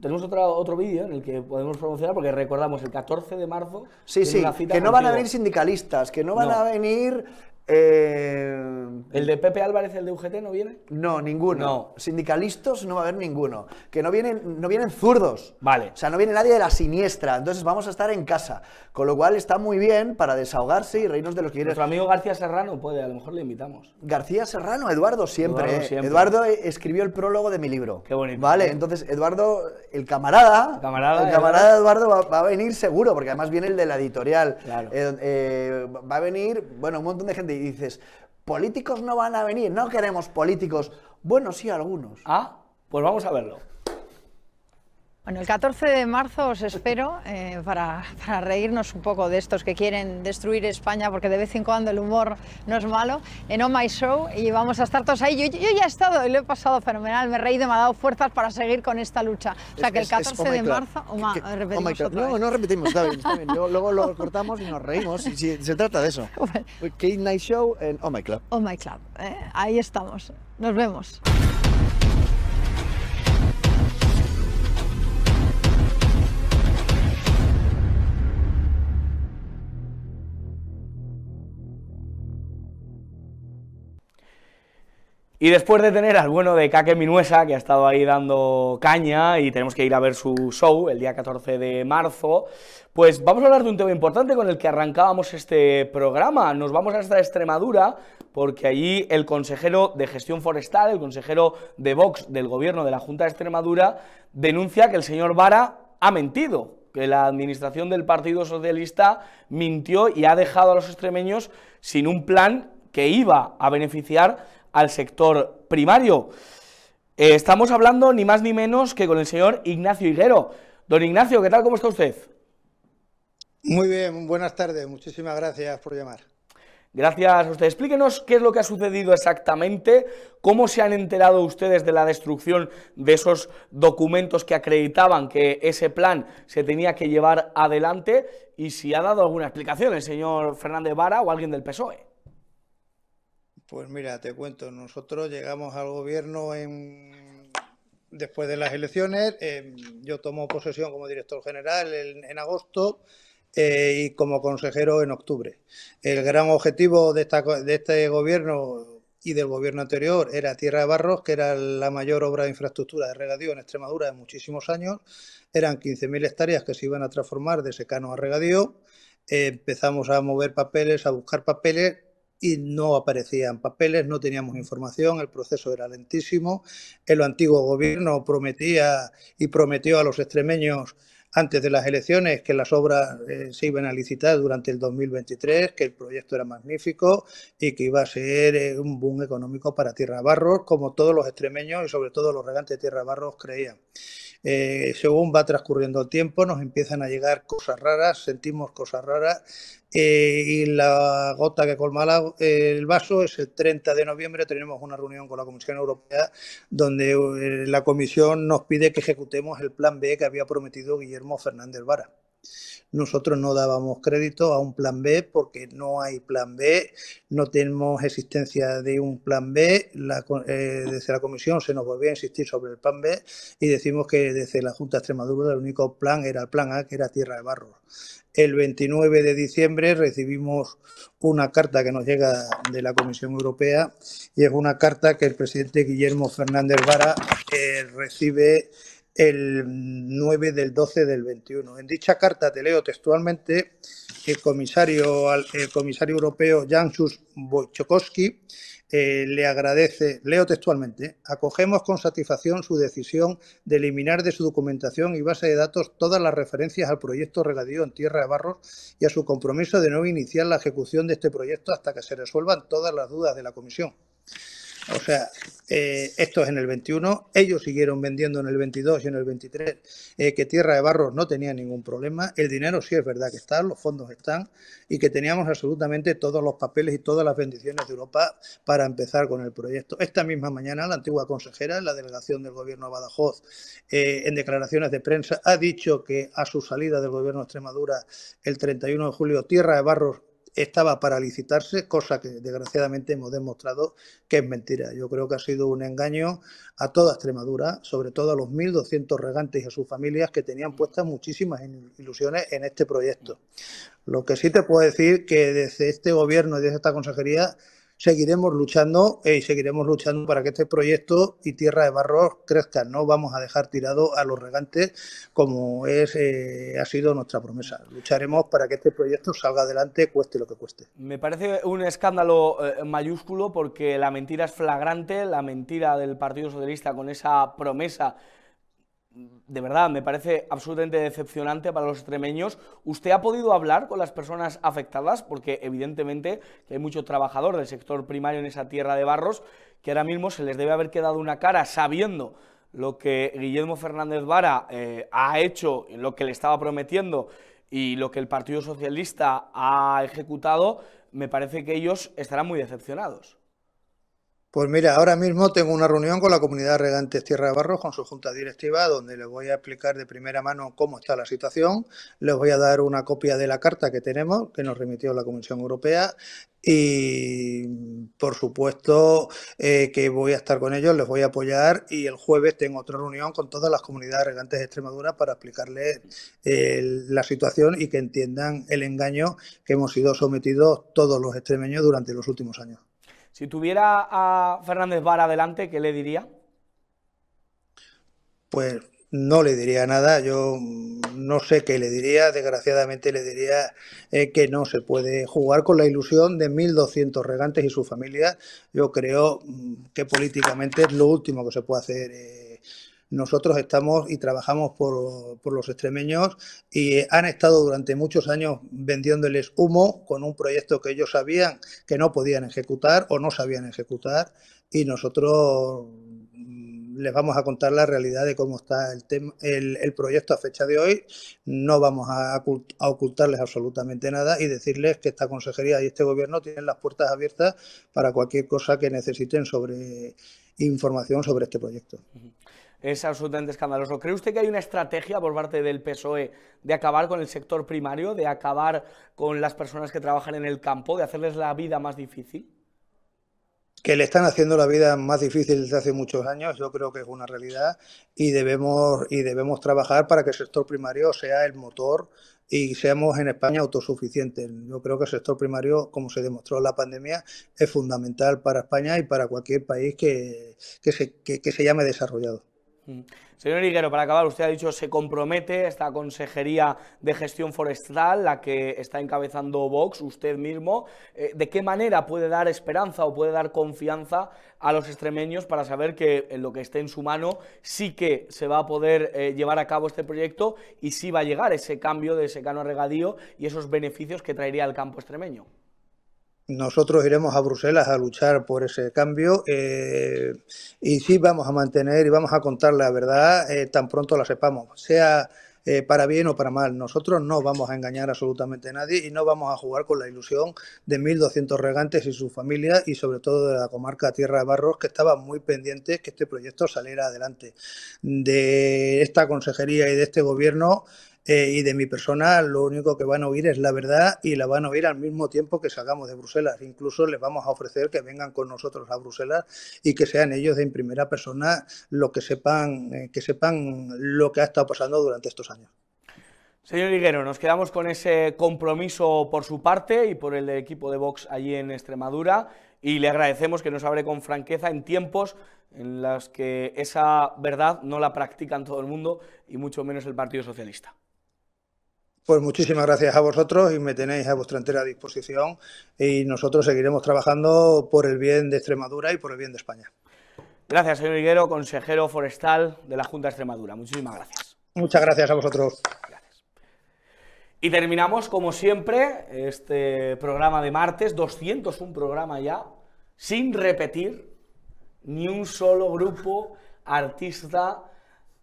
Tenemos otra- otro vídeo en el que podemos promocionar porque recordamos el 14 de marzo. Sí, sí, una cita que no van a venir sindicalistas, que no van No. a venir Eh, ¿El de Pepe Álvarez, el de UGT, no viene? No, ninguno. No. Sindicalistas no va a haber ninguno. Que no vienen, no vienen zurdos. Vale. O sea, no viene nadie de la siniestra. Entonces vamos a estar en casa. Con lo cual está muy bien para desahogarse y reírnos de lo que Nuestro amigo García Serrano puede, a lo mejor le invitamos. García Serrano, Eduardo siempre. Eduardo ¿eh? siempre. Eduardo eh, escribió el prólogo de mi libro. Qué bonito. Vale, entonces Eduardo, el camarada, Camarada, el camarada Eduardo va, va a venir seguro, porque además viene el de la editorial. Claro. Eh, eh, va a venir, bueno, un montón de gente y dices, políticos no van a venir, no queremos políticos. Bueno, sí, algunos. Ah, pues vamos a verlo. Bueno, el 14 de marzo os espero eh, para, para reírnos un poco de estos que quieren destruir España, porque de vez en cuando el humor no es malo, en Oh My Show y vamos a estar todos ahí. Yo, yo ya he estado y lo he pasado fenomenal, me he reído, me ha dado fuerzas para seguir con esta lucha. O sea que el Es- es- 14 oh de marzo, oh, ma- Que- oh repetimos God. otra No, vez. no repetimos, está bien, está bien. Luego, luego lo cortamos y nos reímos. y sí, se trata de eso. Kate Night Show en Oh My Club. Oh My Club, eh, ahí estamos. Nos vemos. Y después de tener al bueno de Kake Minuesa, que ha estado ahí dando caña y tenemos que ir a ver su show el día 14 de marzo, pues vamos a hablar de un tema importante con el que arrancábamos este programa. Nos vamos hasta Extremadura porque allí el consejero de gestión forestal, el consejero de Vox del gobierno de la Junta de Extremadura, denuncia que el señor Vara ha mentido, que la administración del Partido Socialista mintió y ha dejado a los extremeños sin un plan que iba a beneficiar al sector primario. Eh, estamos hablando ni más ni menos que con el señor Ignacio Higuero. Don Ignacio, ¿qué tal? ¿Cómo está usted? Muy bien, buenas tardes. Muchísimas gracias por llamar. Gracias a usted. Explíquenos qué es lo que ha sucedido exactamente, cómo se han enterado ustedes de la destrucción de esos documentos que acreditaban que ese plan se tenía que llevar adelante y si ha dado alguna explicación el señor Fernández Vara o alguien del PSOE. Pues mira, te cuento, nosotros llegamos al gobierno en... después de las elecciones, eh, yo tomo posesión como director general en, agosto eh, y como consejero en octubre. El gran objetivo de, de este gobierno y del gobierno anterior era Tierra de Barros, que era la mayor obra de infraestructura de regadío en Extremadura en muchísimos años. Eran 15.000 hectáreas que se iban a transformar de secano a regadío. Empezamos a mover papeles, a buscar papeles y no aparecían papeles, no teníamos información, el proceso era lentísimo. El antiguo gobierno prometía y prometió a los extremeños antes de las elecciones que las obras eh, se iban a licitar durante el 2023, que el proyecto era magnífico y que iba a ser eh, un boom económico para Tierra Barros, como todos los extremeños y sobre todo los regantes de Tierra Barros creían. Eh, según va transcurriendo el tiempo, nos empiezan a llegar cosas raras, sentimos cosas raras eh, y la gota que colma el vaso es el 30 de noviembre, tenemos una reunión con la Comisión Europea donde eh, la Comisión nos pide que ejecutemos el plan B que había prometido Guillermo Fernández Vara. Nosotros no dábamos crédito a un plan B porque no hay plan B, no tenemos existencia de un plan B. Eh, desde la comisión se nos volvió a insistir sobre el plan B y decimos que desde la Junta de Extremadura el único plan era el plan A, que era Tierra de Barros. El 29 de diciembre recibimos una carta que nos llega de la Comisión Europea y es una carta que el presidente Guillermo Fernández Vara eh, recibe el 9 del 12 del 21. En dicha carta, te leo textualmente, el comisario, el comisario europeo Janusz Wojciechowski eh, le agradece, leo textualmente, acogemos con satisfacción su decisión de eliminar de su documentación y base de datos todas las referencias al proyecto regadío en Tierra de Barros y a su compromiso de no iniciar la ejecución de este proyecto hasta que se resuelvan todas las dudas de la Comisión. O sea, eh, esto es en el 21, ellos siguieron vendiendo en el 22 y en el 23 eh, que Tierra de Barros no tenía ningún problema, el dinero sí es verdad que está, los fondos están y que teníamos absolutamente todos los papeles y todas las bendiciones de Europa para empezar con el proyecto. Esta misma mañana la antigua consejera en la delegación del gobierno de Badajoz, eh, en declaraciones de prensa, ha dicho que a su salida del gobierno de Extremadura el 31 de julio Tierra de Barros estaba para licitarse, cosa que desgraciadamente hemos demostrado que es mentira. Yo creo que ha sido un engaño a toda Extremadura, sobre todo a los 1.200 regantes y a sus familias que tenían puestas muchísimas ilusiones en este proyecto. Lo que sí te puedo decir que desde este gobierno y desde esta consejería seguiremos luchando eh, y seguiremos luchando para que este proyecto y Tierra de Barros crezcan. No vamos a dejar tirado a los regantes como es eh, ha sido nuestra promesa. Lucharemos para que este proyecto salga adelante, cueste lo que cueste. Me parece un escándalo eh, mayúsculo porque la mentira es flagrante, la mentira del Partido Socialista con esa promesa de verdad, me parece absolutamente decepcionante para los extremeños. ¿Usted ha podido hablar con las personas afectadas? Porque evidentemente hay mucho trabajador del sector primario en esa tierra de barros que ahora mismo se les debe haber quedado una cara sabiendo lo que Guillermo Fernández Vara eh, ha hecho, lo que le estaba prometiendo y lo que el Partido Socialista ha ejecutado, me parece que ellos estarán muy decepcionados. Pues mira, ahora mismo tengo una reunión con la comunidad Regantes Tierra de Barros, con su junta directiva, donde les voy a explicar de primera mano cómo está la situación. Les voy a dar una copia de la carta que tenemos, que nos remitió la Comisión Europea. Y por supuesto eh, que voy a estar con ellos, les voy a apoyar y el jueves tengo otra reunión con todas las comunidades regantes de Extremadura para explicarles eh, la situación y que entiendan el engaño que hemos sido sometidos todos los extremeños durante los últimos años. Si tuviera a Fernández Vara adelante, ¿qué le diría? Pues no le diría nada, yo no sé qué le diría, desgraciadamente le diría eh, que no se puede jugar con la ilusión de 1.200 regantes y sus familias. Yo creo mm, que políticamente es lo último que se puede hacer. Eh, nosotros estamos y trabajamos por, por, los extremeños y han estado durante muchos años vendiéndoles humo con un proyecto que ellos sabían que no podían ejecutar o no sabían ejecutar y nosotros mm, les vamos a contar la realidad de cómo está el, tema, el, proyecto a fecha de hoy. No vamos a, ocultarles absolutamente nada y decirles que esta consejería y este gobierno tienen las puertas abiertas para cualquier cosa que necesiten sobre información sobre este proyecto. Es absolutamente escandaloso. ¿Cree usted que hay una estrategia por parte del PSOE de acabar con el sector primario, de acabar con las personas que trabajan en el campo, de hacerles la vida más difícil? Que le están haciendo la vida más difícil desde hace muchos años, yo creo que es una realidad y debemos, y debemos trabajar para que el sector primario sea el motor y seamos en España autosuficientes. Yo creo que el sector primario, como se demostró en la pandemia, es fundamental para España y para cualquier país que, que, se, que, que se llame desarrollado. Mm. Señor Higuero, para acabar, usted ha dicho se compromete esta Consejería de Gestión Forestal, la que está encabezando Vox, usted mismo. Eh, ¿De qué manera puede dar esperanza o puede dar confianza a los extremeños para saber que en lo que esté en su mano sí que se va a poder eh, llevar a cabo este proyecto y sí va a llegar ese cambio de secano a regadío y esos beneficios que traería el campo extremeño? Nosotros iremos a Bruselas a luchar por ese cambio eh, y sí vamos a mantener y vamos a contar la verdad eh, tan pronto la sepamos, sea eh, para bien o para mal. Nosotros no vamos a engañar absolutamente a nadie y no vamos a jugar con la ilusión de 1.200 regantes y sus familias y sobre todo de la comarca Tierra de Barros que estaban muy pendientes que este proyecto saliera adelante. De esta consejería y de este gobierno eh, y de mi persona lo único que van a oír es la verdad y la van a oír al mismo tiempo que salgamos de Bruselas. Incluso les vamos a ofrecer que vengan con nosotros a Bruselas y que sean ellos en primera persona lo que sepan, eh, que sepan lo que ha estado pasando durante estos años. Señor Higuero, nos quedamos con ese compromiso por su parte y por el equipo de Vox allí en Extremadura y le agradecemos que nos hable con franqueza en tiempos en los que esa verdad no la practican todo el mundo y mucho menos el Partido Socialista. Pues muchísimas gracias a vosotros y me tenéis a vuestra entera disposición y nosotros seguiremos trabajando por el bien de Extremadura y por el bien de España. Gracias, señor Higuero, consejero forestal de la Junta de Extremadura. Muchísimas gracias. Muchas gracias a vosotros. Gracias. Y terminamos, como siempre, este programa de martes, 201 programa ya, sin repetir ni un solo grupo artista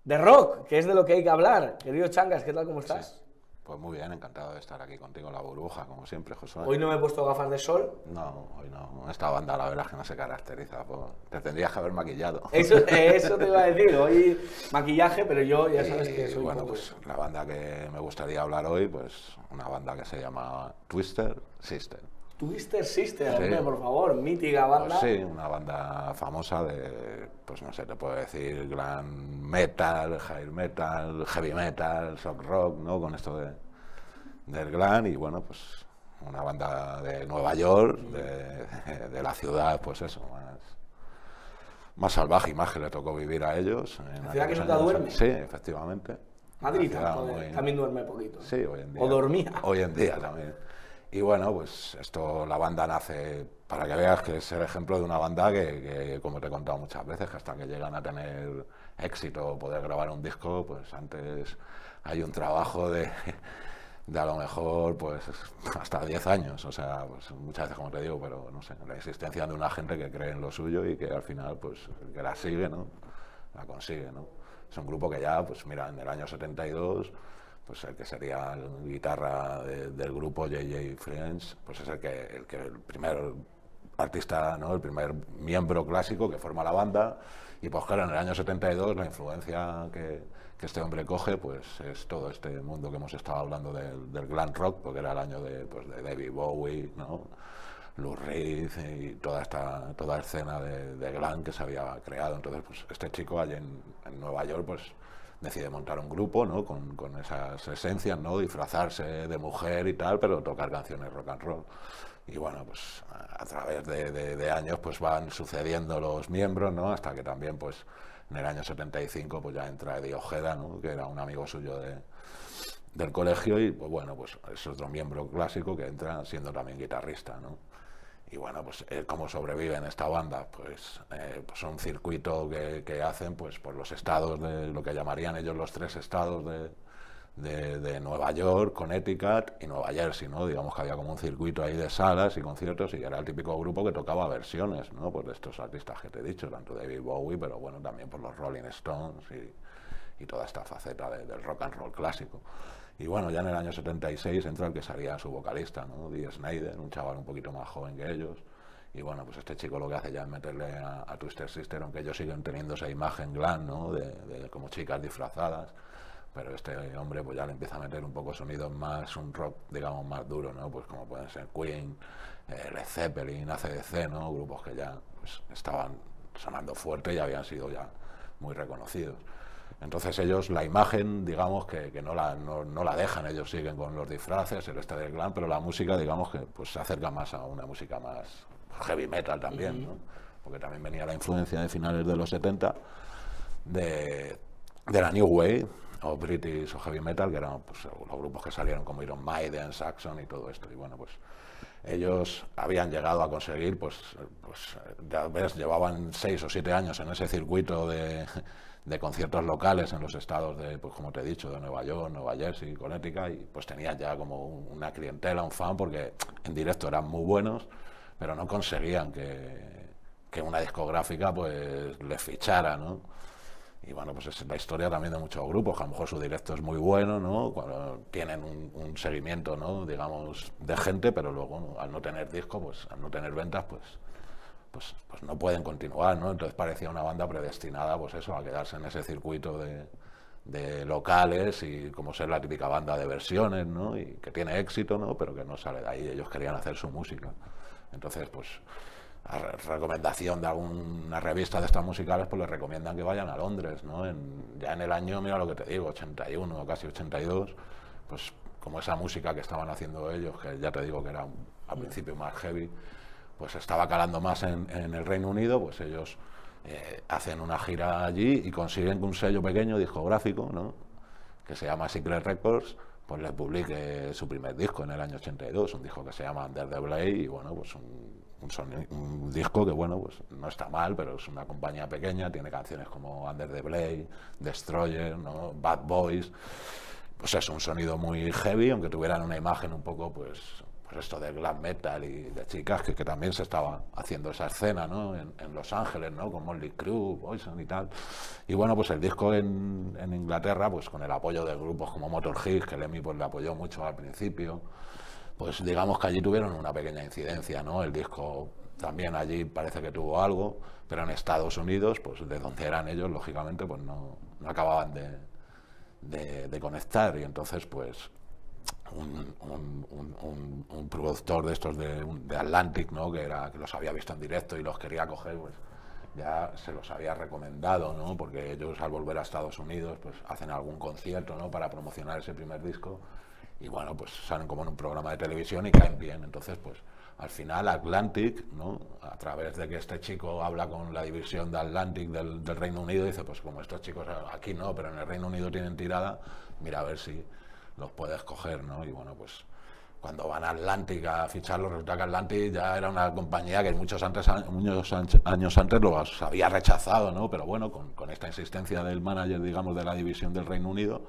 de rock, que es de lo que hay que hablar. Querido Changas, ¿qué tal? ¿Cómo estás? Sí. Pues muy bien, encantado de estar aquí contigo en la burbuja, como siempre, Josué. Hoy no me he puesto gafas de sol. No, hoy no. Esta banda la verdad es que no se caracteriza por... Te tendrías que haber maquillado. Eso, eso te iba a decir. Hoy maquillaje, pero yo ya sabes que Y, soy bueno, pues la banda que me gustaría hablar hoy, pues una banda que se llama Twister Sister. Twister Sister, Sí. hombre, por favor, mítica banda. Pues sí, una banda famosa de, pues no sé, te puedo decir glam metal, hair metal, heavy metal, shock rock, ¿no? Con esto de, del glam y bueno, pues una banda de Nueva York, de, de la ciudad, pues eso, más, más salvaje y más que le tocó vivir a ellos. en La ciudad que nunca duerme. Sí, efectivamente. Madrid ciudad también duerme poquito. Sí, hoy en día. O dormía. Hoy en día también. Y bueno, pues esto, la banda nace, para que veas que es el ejemplo de una banda que, como te he contado muchas veces, que hasta que llegan a tener éxito o poder grabar un disco, pues antes hay un trabajo de, de a lo mejor pues hasta 10 años. O sea, pues muchas veces, como te digo, pero no sé, la existencia de una gente que cree en lo suyo y que al final, pues, que la sigue, ¿no? La consigue, ¿no? Es un grupo que ya, pues mira, en el año 72 pues el que sería el guitarra de- del grupo JJ Friends, pues es el que el, que el primer artista, ¿no? el primer miembro clásico que forma la banda. Y pues claro, en el año 72 la influencia que, que este hombre coge, pues es todo este mundo que hemos estado hablando del, del glam rock, porque era el año de, pues, de David Bowie, ¿no? Lou Reed y toda esta toda escena de, de glam que se había creado. Entonces, pues este chico allí en, en Nueva York, pues decide montar un grupo, ¿no? Con, con esas esencias, ¿no? Disfrazarse de mujer y tal, pero tocar canciones rock and roll. Y bueno, pues a, través de, de- de años, pues van sucediendo los miembros, ¿no? Hasta que también, pues en el año 75, pues ya entra Eddie Ojeda, ¿no? Que era un amigo suyo de, del colegio y pues bueno, pues es otro miembro clásico que entra siendo también guitarrista, ¿no? Y bueno, pues eh, cómo sobrevive en esta banda, pues, eh, pues un circuito que, hacen pues por los estados de lo que llamarían ellos los tres estados de, de, Nueva York, Connecticut y Nueva Jersey, ¿no? Digamos que había como un circuito ahí de salas y conciertos y era el típico grupo que tocaba versiones, ¿no? Pues de estos artistas que te he dicho, tanto David Bowie, pero bueno, también por los Rolling Stones y, y toda esta faceta de- del rock and roll clásico. Y bueno, ya en el año 76 entra el que sería su vocalista, ¿no? Dee Snyder, un chaval un poquito más joven que ellos. Y bueno, pues este chico lo que hace ya es meterle a, Twister Sister, aunque ellos siguen teniendo esa imagen glam, ¿no? De, de como chicas disfrazadas. Pero este hombre pues ya le empieza a meter un poco sonidos más, un rock, digamos, más duro, ¿no? Pues como pueden ser Queen, eh, Led Zeppelin, ACDC, ¿no? Grupos que ya pues, estaban sonando fuerte y habían sido ya muy reconocidos. Entonces ellos la imagen, digamos que, que no, la, no, no la dejan, ellos siguen con los disfraces, el este del glam, pero la música, digamos que pues, se acerca más a una música más heavy metal también, ¿no? porque también venía la influencia de finales de los 70 de, de la New Wave o British o Heavy Metal, que eran pues, los grupos que salieron como Iron Maiden, Saxon y todo esto. Y bueno, pues ellos habían llegado a conseguir, pues, pues ya ves, llevaban seis o siete años en ese circuito de, de conciertos locales en los estados de, pues como te he dicho, de Nueva York, Nueva Jersey, Connecticut, y pues tenían ya como un- una clientela, un fan, porque en directo eran muy buenos, pero no conseguían que, que una discográfica pues les fichara, ¿no? Y bueno, pues es la historia también de muchos grupos, que a lo mejor su directo es muy bueno, ¿no? Cuando tienen un, un seguimiento, ¿no? Digamos, de gente, pero luego al no tener disco, pues al no tener ventas, pues, pues, pues no pueden continuar, ¿no? Entonces parecía una banda predestinada, pues eso, a quedarse en ese circuito de, de locales y como ser la típica banda de versiones, ¿no? Y que tiene éxito, ¿no? Pero que no sale de ahí, ellos querían hacer su música. Entonces, pues a re- recomendación de alguna revista de estas musicales, pues les recomiendan que vayan a Londres, ¿no? En- ya en el año, mira lo que te digo, 81 o casi 82, pues como esa música que estaban haciendo ellos, que ya te digo que era al principio más heavy, pues estaba calando más en, el Reino Unido, pues ellos eh, hacen una gira allí y consiguen que un sello pequeño discográfico, ¿no? que se llama Secret Records, pues le publique su primer disco en el año 82, un disco que se llama Under the Blade, y bueno, pues un, un soni- un disco que bueno, pues no está mal, pero es una compañía pequeña, tiene canciones como Under the Blade, Destroyer, ¿no? Bad Boys, pues es un sonido muy heavy, aunque tuvieran una imagen un poco, pues, pues esto de glam metal y de chicas, que, que también se estaba haciendo esa escena, ¿no? En, en Los Ángeles, ¿no? Con Molly Crew, Poison y tal. Y bueno, pues el disco en, en Inglaterra, pues con el apoyo de grupos como Motorhead, que Lemmy pues le apoyó mucho al principio, pues digamos que allí tuvieron una pequeña incidencia, ¿no? El disco también allí parece que tuvo algo, pero en Estados Unidos, pues de donde eran ellos, lógicamente, pues no, no acababan de, de, de conectar y entonces pues un, un- un- productor de estos de, de Atlantic, ¿no? que, era, que los había visto en directo y los quería coger, pues ya se los había recomendado, ¿no? porque ellos al volver a Estados Unidos pues hacen algún concierto ¿no? para promocionar ese primer disco y bueno, pues salen como en un programa de televisión y caen bien. Entonces, pues al final Atlantic, ¿no? a través de que este chico habla con la división de Atlantic del, del Reino Unido, dice, pues como estos chicos aquí no, pero en el Reino Unido tienen tirada, mira a ver si los puedes coger, ¿no? Y bueno, pues cuando van a Atlantic a ficharlos, resulta que Atlantic ya era una compañía que muchos, antes, años antes los había rechazado, ¿no? Pero bueno, con, esta insistencia del manager, digamos, de la división del Reino Unido,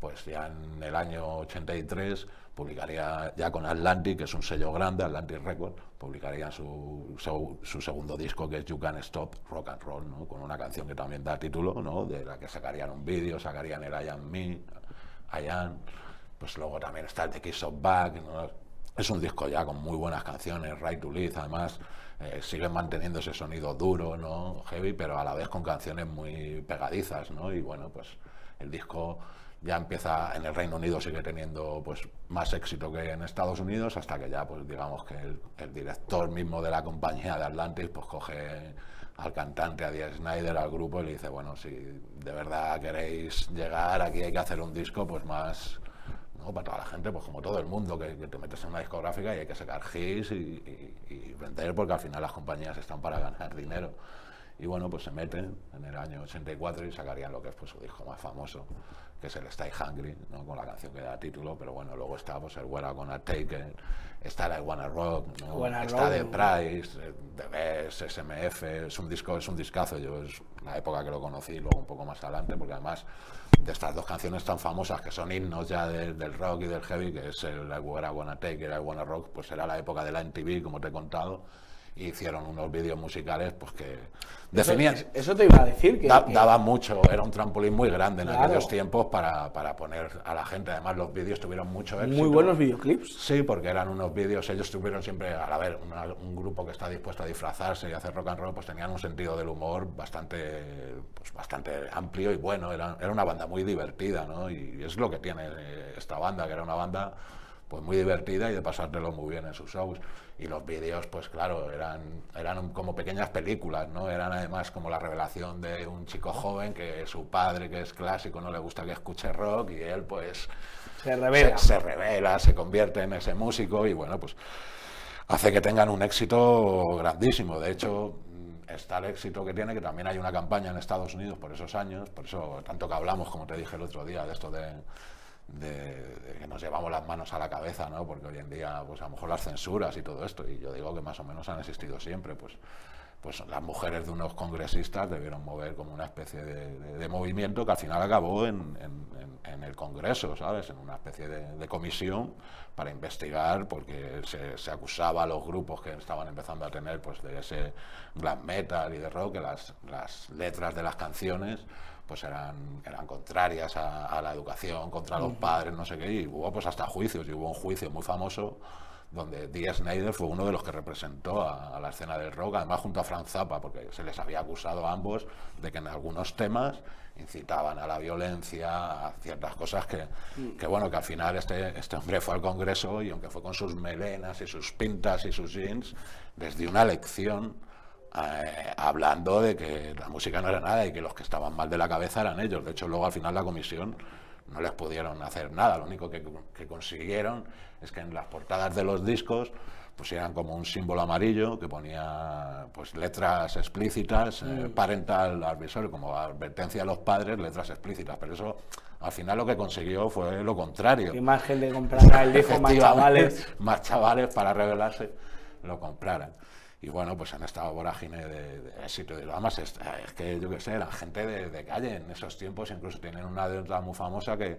pues ya en el año 83 publicaría ya con Atlantic, que es un sello grande, Atlantic Records, publicaría su, su, su segundo disco que es You Can Stop Rock and Roll, ¿no? con una canción que también da título, ¿no? de la que sacarían un vídeo, sacarían el I Am Me, Am, pues luego también está el The Kiss of Back, ¿no? es un disco ya con muy buenas canciones, Right to Live, además eh, siguen manteniendo ese sonido duro, ¿no? heavy, pero a la vez con canciones muy pegadizas, ¿no? y bueno, pues el disco ya empieza en el Reino Unido sigue teniendo pues más éxito que en Estados Unidos hasta que ya pues digamos que el, el director mismo de la compañía de Atlantis pues coge al cantante a Dee Snyder al grupo y le dice bueno si de verdad queréis llegar aquí hay que hacer un disco pues más ¿no? para toda la gente pues como todo el mundo que, te metes en una discográfica y hay que sacar hits y, y- y vender porque al final las compañías están para ganar dinero y bueno, pues se meten en el año 84 y sacarían lo que es pues, su disco más famoso, que es el Stay Hungry, ¿no? con la canción que da título, pero bueno, luego está pues, el Where I Gonna Take It, está la Wanna Rock, ¿no? Wanna está. The Price, eh, The Best, SMF, es un disco, es un discazo, yo es la época que lo conocí, luego un poco más adelante, porque además de estas dos canciones tan famosas que son himnos ya de- del rock y del heavy, que es el I Where I Wanna Take It, I Wanna Rock, pues era la época de la MTV, como te he contado, hicieron unos vídeos musicales pues que definían Eso, eso te iba a decir que, da- que- daba mucho era un trampolín muy grande en Claro. aquellos tiempos para, para poner a la gente además los vídeos tuvieron mucho éxito muy buenos videoclips. Sí, porque eran unos vídeos, ellos tuvieron siempre, a ver, una- un grupo que está dispuesto a disfrazarse y hacer rock and roll, pues tenían un sentido del humor bastante, pues bastante amplio y bueno, era, era una banda muy divertida, ¿no? Y es lo que tiene eh, esta banda, que era una banda pues muy divertida y de pasártelo muy bien en sus shows. Y los vídeos, pues claro, eran, eran como pequeñas películas, ¿no? Eran además como la revelación de un chico joven que su padre, que es clásico, no le gusta que escuche rock y él pues Se revela. se, se revela, se convierte en ese músico y bueno, pues hace que tengan un éxito grandísimo. De hecho, mm, está el éxito que tiene, que también hay una campaña en Estados Unidos por esos años, por eso tanto que hablamos, como te dije el otro día, de esto de, de- que nos llevamos las manos a la cabeza, ¿no? Porque hoy en día, pues a lo mejor las censuras y todo esto, y yo digo que más o menos han existido siempre, pues pues las mujeres de unos congresistas debieron mover como una especie de, movimiento que al final acabó en, el Congreso, ¿sabes? En una especie de, de comisión para investigar porque se, se acusaba a los grupos que estaban empezando a tener pues de ese black metal y de rock que las, las letras de las canciones pues eran, eran contrarias a, a la educación, contra los padres, no sé qué, y hubo pues hasta juicios, y hubo un juicio muy famoso donde Dee Snyder fue uno de los que representó a, a la escena del rock, además junto a Frank Zappa, porque se les había acusado a ambos de que en algunos temas incitaban a la violencia, a ciertas cosas que, que bueno, que al final este, este hombre fue al Congreso y aunque fue con sus melenas y sus pintas y sus jeans, les dio una lección eh, hablando de que la música no era nada y que los que estaban mal de la cabeza eran ellos. De hecho, luego al final la comisión no les pudieron hacer nada. Lo único que, que consiguieron es que en las portadas de los discos pusieran como un símbolo amarillo que ponía pues letras explícitas, eh, parental advisory, como advertencia a los padres, letras explícitas. Pero eso al final lo que consiguió fue lo contrario. Que más gente comprara el disco, más Efectivamente, chavales. más chavales para revelarse lo compraran. Y bueno, pues en esta vorágine de, de éxito. Y además, es, es que yo qué sé, la gente de, calle en esos tiempos incluso tienen una deuda muy famosa que,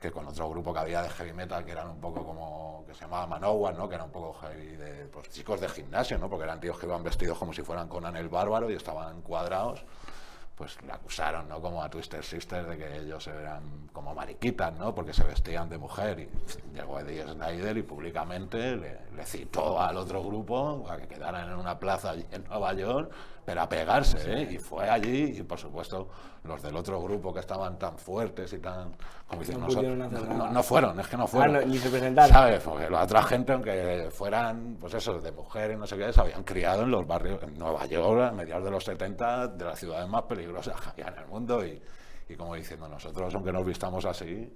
que con otro grupo que había de heavy metal que eran un poco como que se llamaba Manowar, ¿no? Que era un poco heavy de pues, chicos de gimnasio, ¿no? Porque eran tíos que iban vestidos como si fueran Conan el bárbaro y estaban cuadrados. Pues le acusaron, ¿no? Como a Twister Sister de que ellos eran como mariquitas, ¿no? Porque se vestían de mujer y llegó Eddie Snyder y públicamente le, le citó al otro grupo a que quedaran en una plaza allí en Nueva York pero a pegarse, ¿eh? Y fue allí, y por supuesto, los del otro grupo que estaban tan fuertes y tan. Como dicen No nosotros, no, no fueron, es que no fueron. Ah, no, ni se presentaron. ¿Sabes? Porque la otra gente, aunque fueran, pues eso, de mujeres, no sé qué, se habían criado en los barrios, en Nueva York, a mediados de los 70, de las ciudades más peligrosas que había en el mundo, y, y como diciendo, nosotros, aunque nos vistamos así,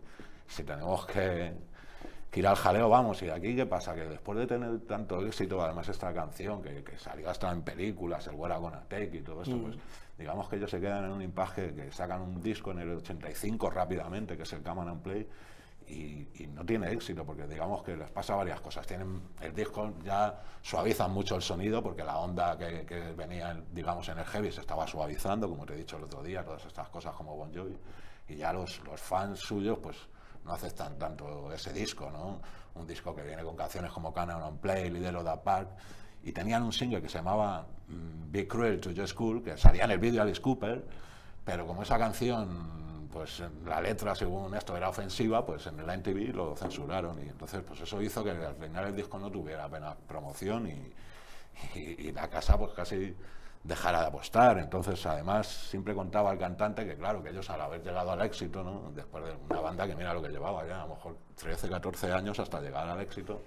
si tenemos que que ir al jaleo, vamos, y aquí qué pasa, que después de tener tanto éxito, además esta canción, que, que salió hasta en películas, el Gonna Take y todo eso, pues digamos que ellos se quedan en un impasse que sacan un disco en el 85 rápidamente, que es el Come On and Play, y, y no tiene éxito, porque digamos que les pasa varias cosas. Tienen el disco ya suavizan mucho el sonido, porque la onda que, que venía, digamos, en el heavy se estaba suavizando, como te he dicho el otro día, todas estas cosas como Bon Jovi, y ya los, los fans suyos, pues no aceptan tanto ese disco, ¿no? Un disco que viene con canciones como Cannon on Play, Lidero da Park, y tenían un single que se llamaba mm, Be Cruel to Just Cool, que salía en el vídeo Alice Cooper, pero como esa canción, pues la letra, según esto, era ofensiva, pues en el MTV lo censuraron, y entonces pues eso hizo que al final el disco no tuviera apenas promoción y la casa pues casi dejara de apostar. Entonces, además, siempre contaba el cantante que, claro, que ellos al haber llegado al éxito, ¿no? después de una banda que mira lo que llevaba ya, a lo mejor 13, 14 años hasta llegar al éxito,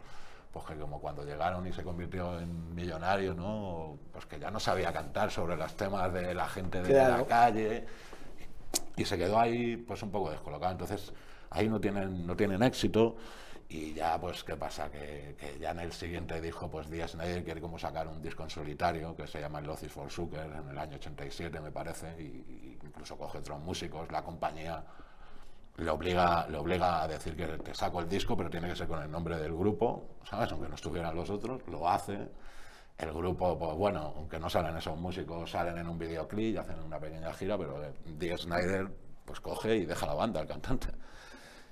pues que como cuando llegaron y se convirtió en millonario, ¿no? Pues que ya no sabía cantar sobre los temas de la gente de Claro. la calle y se quedó ahí pues un poco descolocado. Entonces ahí no tienen, no tienen éxito y ya pues qué pasa, que, que ya en el siguiente dijo pues Díaz Snyder quiere como sacar un disco en solitario que se llama Lozis for Sucker en el año 87 me parece y, incluso coge otros músicos, la compañía le obliga, le obliga a decir que te saco el disco, pero tiene que ser con el nombre del grupo, ¿sabes? Aunque no estuvieran los otros, lo hace. El grupo, pues bueno, aunque no salen esos músicos, salen en un videoclip y hacen una pequeña gira, pero eh, Dee Snyder pues coge y deja la banda, el cantante.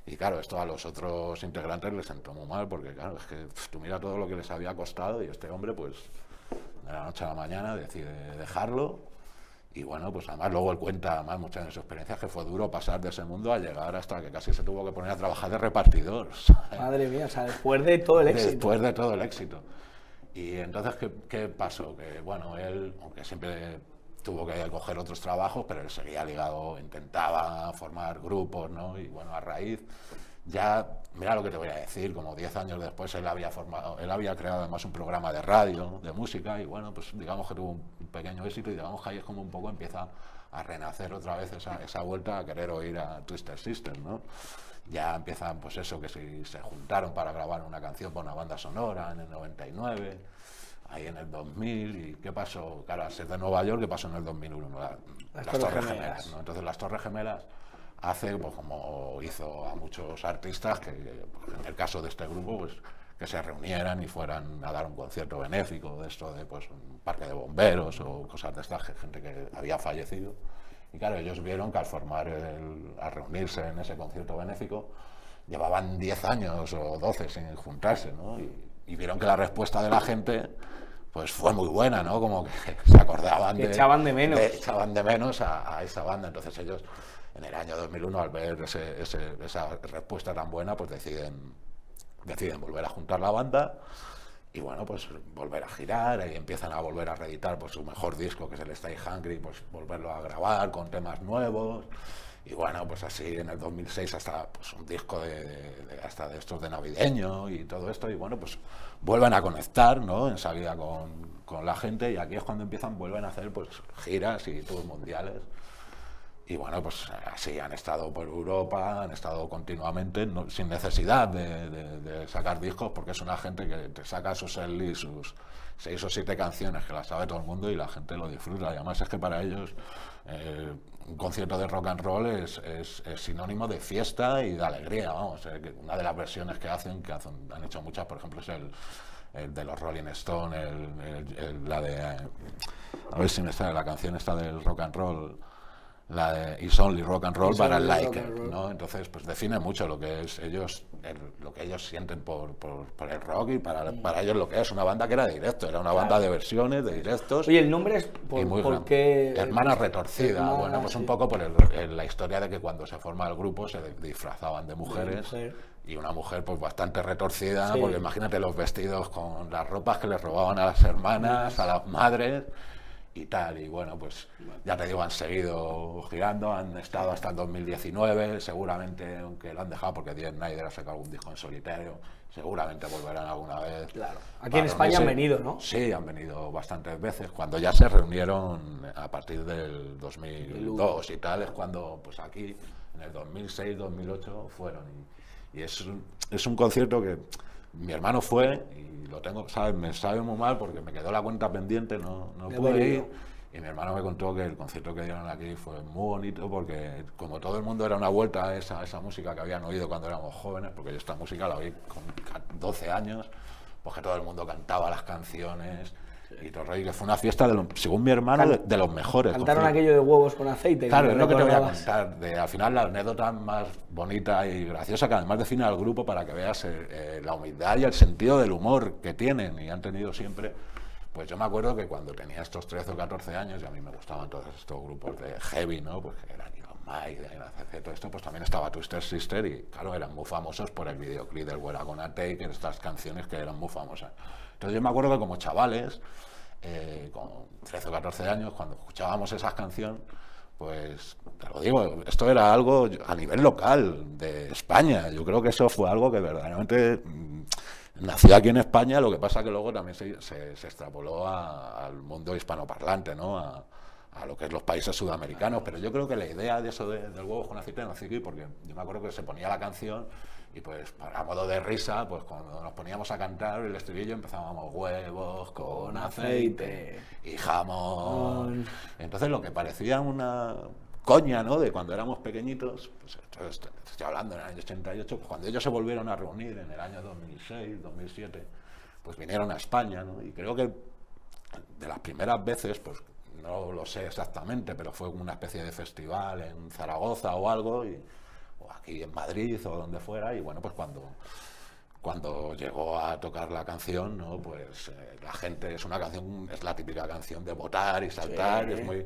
Y claro, esto a los otros integrantes les sentó muy mal, porque claro, es que tú mira todo lo que les había costado y este hombre, pues de la noche a la mañana decide dejarlo. Y bueno, pues además luego él cuenta además muchas de sus experiencias que fue duro pasar de ese mundo a llegar hasta que casi se tuvo que poner a trabajar de repartidor. ¿sabes? Madre mía, o sea, después de todo el éxito. Después de todo el éxito. Y entonces, ¿qué, qué pasó? Que bueno, él, aunque siempre tuvo que coger otros trabajos, pero él seguía ligado, intentaba formar grupos, ¿no? Y bueno, a raíz, ya, mira lo que te voy a decir, como 10 años después él había formado, él había creado además un programa de radio, de música, y bueno, pues digamos que tuvo un pequeño éxito y digamos que ahí es como un poco empieza a renacer otra vez esa, esa vuelta a querer oír a Twister Sister, ¿no? Ya empiezan, pues eso, que si se juntaron para grabar una canción para una banda sonora en el 99, ahí en el 2000, ¿y qué pasó? Claro, al ser de Nueva York, ¿qué pasó en el 2001? La- las, Torres Torres Gemelas. Gemelas, ¿no? Entonces las Torres Gemelas hace, pues como hizo a muchos artistas, que pues, en el caso de este grupo, pues que se reunieran y fueran a dar un concierto benéfico de esto de pues un parque de bomberos o cosas de estas, gente que había fallecido. Y claro, ellos vieron que al formar, el, al reunirse en ese concierto benéfico, llevaban 10 años o 12 sin juntarse, ¿no? Y, y vieron que la respuesta de la gente pues fue muy buena, ¿no? Como que se acordaban Que de... echaban de menos. echaban de menos a, a esa banda. Entonces ellos, en el año 2001, al ver ese- ese- esa respuesta tan buena, pues deciden, deciden volver a juntar la banda y bueno, pues volver a girar y empiezan a volver a reeditar pues, su mejor disco, que es el Stay Hungry, pues volverlo a grabar con temas nuevos. Y bueno, pues así en el 2006 hasta pues, un disco de, hasta de estos de navideño y todo esto. Y bueno, pues vuelven a conectar ¿no? en salida con, con la gente y aquí es cuando empiezan, vuelven a hacer pues giras y tours mundiales. Y bueno, pues así han estado por Europa, han estado continuamente, sin necesidad de, de- de sacar discos, porque es una gente que te saca sus y sus seis o siete canciones que las sabe todo el mundo y la gente lo disfruta. Y además es que para ellos eh, un concierto de rock and roll es, es- sinónimo de fiesta y de alegría. Vamos, una de las versiones que hacen, que hacen- han hecho muchas, por ejemplo, es el, de los Rolling Stones, el- la de... a ver si me sale la canción esta del rock and roll. La de It's Only Rock and Roll, It's only like it. ¿no? Entonces, pues define mucho lo que es ellos, el- lo que ellos sienten por, por, por el rock y para, para ellos lo que es una banda que era de directo, era una banda de versiones, de directos. Oye, el nombre es por, y muy por gran- qué... Hermana retorcida. Hermana, bueno, pues un poco por el- el- la historia de que cuando se forma el grupo se disfrazaban de mujeres. mujer. Y una mujer pues bastante retorcida, Sí. porque imagínate los vestidos con las ropas que les robaban a las hermanas, a las madres y tal. Y bueno, pues ya te digo, han seguido girando, han estado hasta el 2019, seguramente, aunque lo han dejado porque Diez Snyder ha sacado algún disco en solitario, seguramente volverán alguna vez. Claro. Aquí en España han venido, ¿no? Sí, han venido bastantes veces. Cuando ya se reunieron a partir del 2002 y tal, es cuando, pues aquí, en el 2006, 2008, fueron. Y, y es, es un concierto que mi hermano fue y lo tengo, ¿sabes? Me sabe muy mal porque me quedó la cuenta pendiente, no, no De pude ir. Y mi hermano me contó que el concierto que dieron aquí fue muy bonito porque como todo el mundo era una vuelta a esa, a esa música que habían oído cuando éramos jóvenes, porque yo esta música la oí con ca- 12 años, pues que todo el mundo cantaba las canciones y todo el rollo, y que fue una fiesta, de los- según mi hermano, Can- de, de los mejores. Cantaron aquello de huevos con aceite. Claro, es lo que te voy a contar. De, al final, la anécdota más bonita y graciosa, que además define al grupo para que veas eh, eh, la humildad y el sentido del humor que tienen y han tenido siempre. Pues yo me acuerdo que cuando tenía estos 13 o 14 años, y a mí me gustaban todos estos grupos de heavy, ¿no? Pues que eran Iron Mike, CC, todo esto, pues también estaba Twister Sister y, claro, eran muy famosos por el videoclip del We're Gonna Take, estas canciones que eran muy famosas. Entonces yo me acuerdo que como chavales, eh, con 13 o 14 años, cuando escuchábamos esas canciones, pues te lo digo, esto era algo a nivel local de España. Yo creo que eso fue algo que verdaderamente mm, nació aquí en España, lo que pasa que luego también se, extrapoló al mundo hispanoparlante, ¿no? A, a lo que es los países sudamericanos. Pero yo creo que la idea de eso de- del huevo con aceite nació aquí porque yo me acuerdo que se ponía la canción y pues para modo de risa, pues cuando nos poníamos a cantar el estribillo empezábamos huevos con aceite y jamón. Entonces lo que parecía una coña, ¿no? De cuando éramos pequeñitos, pues esto, esto- estoy hablando en el año 88, pues cuando ellos se volvieron a reunir en el año 2006, 2007, pues vinieron a España, ¿no? Y creo que de las primeras veces, pues no lo sé exactamente, pero fue una especie de festival en Zaragoza o algo, y, aquí en Madrid o donde fuera, y bueno, pues cuando, cuando llegó a tocar la canción, ¿no? pues eh, la gente, es una canción, es la típica canción de votar y saltar, es muy,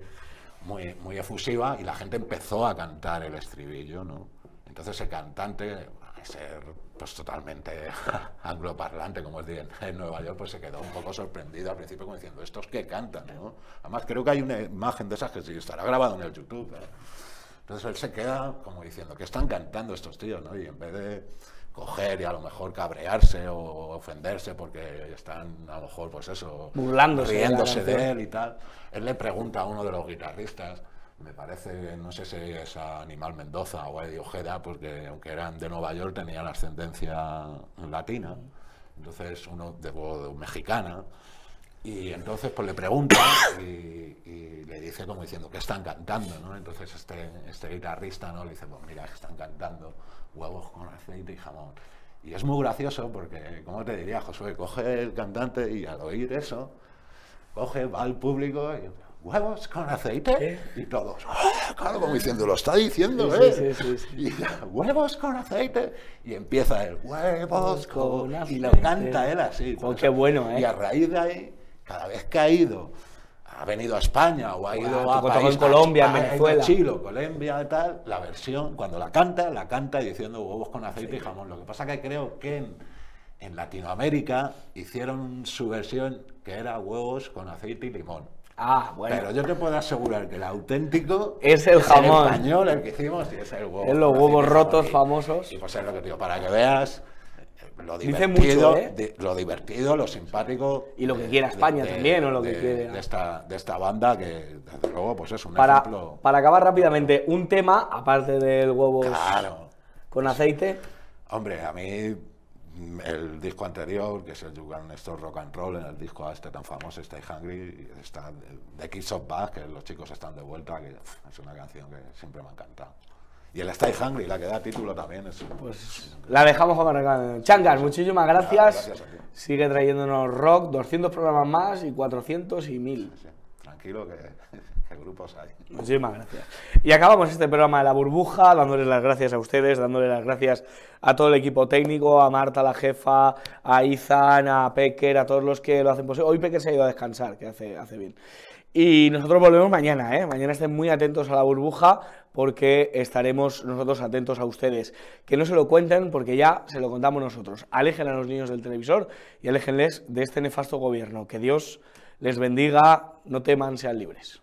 muy, muy efusiva, y la gente empezó a cantar el estribillo, ¿no? Entonces el cantante, a ser pues totalmente angloparlante, como es de- en Nueva York, pues se quedó un poco sorprendido al principio como diciendo, ¿estos qué cantan? ¿no? Además creo que hay una imagen de esas que sí estará grabado en el YouTube. ¿eh? Entonces él se queda como diciendo, ¿qué están cantando estos tíos? ¿no? Y en vez de coger y a lo mejor cabrearse o ofenderse porque están a lo mejor pues eso Burlándose riéndose de, él y tal él le pregunta a uno de los guitarristas me parece no sé si es a Animal Mendoza o a Eddie Ojeda porque aunque eran de Nueva York tenían ascendencia latina entonces uno de, de mexicana y entonces pues le pregunta y, y le dice como diciendo que están cantando, ¿no? Entonces este, este guitarrista no le dice, pues mira, están cantando huevos con aceite y jamón. Y es muy gracioso porque, ¿cómo te diría, Josué? Coge el cantante y al oír eso, coge, va al público y huevos con aceite y todos, ¡ah! claro, como diciendo, lo está diciendo, Sí, ¿eh? sí, sí, sí. Y huevos con aceite y empieza el huevos con con y lo canta él así. Jo, qué bueno, ¿eh? Y a raíz de ahí, cada vez que ha ido, ha venido a España o ha ido a tocó en país- Colombia, en Venezuela. Chile, Colombia tal, la versión, cuando la canta, la canta diciendo huevos con aceite y jamón. Lo que pasa que creo que en, en Latinoamérica hicieron su versión que era huevos con aceite y limón. Ah, bueno. Pero yo te puedo asegurar que el auténtico Es el jamón. español el que hicimos y es el huevo. Es los huevos rotos famosos. Y pues es lo que te digo, para que veas lo divertido, mucho, ¿eh? de- lo divertido, lo simpático. Y lo que quiera España también, o lo que quiere- De esta, de esta banda que, desde luego, pues es un para, ejemplo. para acabar rápidamente, un tema, aparte del Claro. con aceite. Hombre, a mí mm, el disco anterior, que es el You Can Rock and Roll, en el disco este tan famoso, Stay Hungry, está The Kids of Back, que los chicos están de vuelta, que es una canción que siempre me ha encantado. Y el Stay Hungry, la que da título también, es Pues la dejamos con el Changas, muchísimas gracias. Sigue trayéndonos rock, 200 programas más y 400 y 1000. sí, tranquilo que, que grupos hay. Muchísimas gracias. Y acabamos este programa de la burbuja dándoles las gracias a ustedes, dándoles las gracias a todo el equipo técnico, a Marta, la jefa, a Izan, a Pecker, a todos los que lo hacen posible. Hoy Pecker se ha ido a descansar, que hace, hace bien. Y nosotros volvemos mañana, ¿eh? Mañana estén muy atentos a la burbuja porque estaremos nosotros atentos a ustedes. Que no se lo cuenten porque ya se lo contamos nosotros. Alejen a los niños del televisor y aléjenles de este nefasto gobierno. Que Dios les bendiga, no teman, sean libres.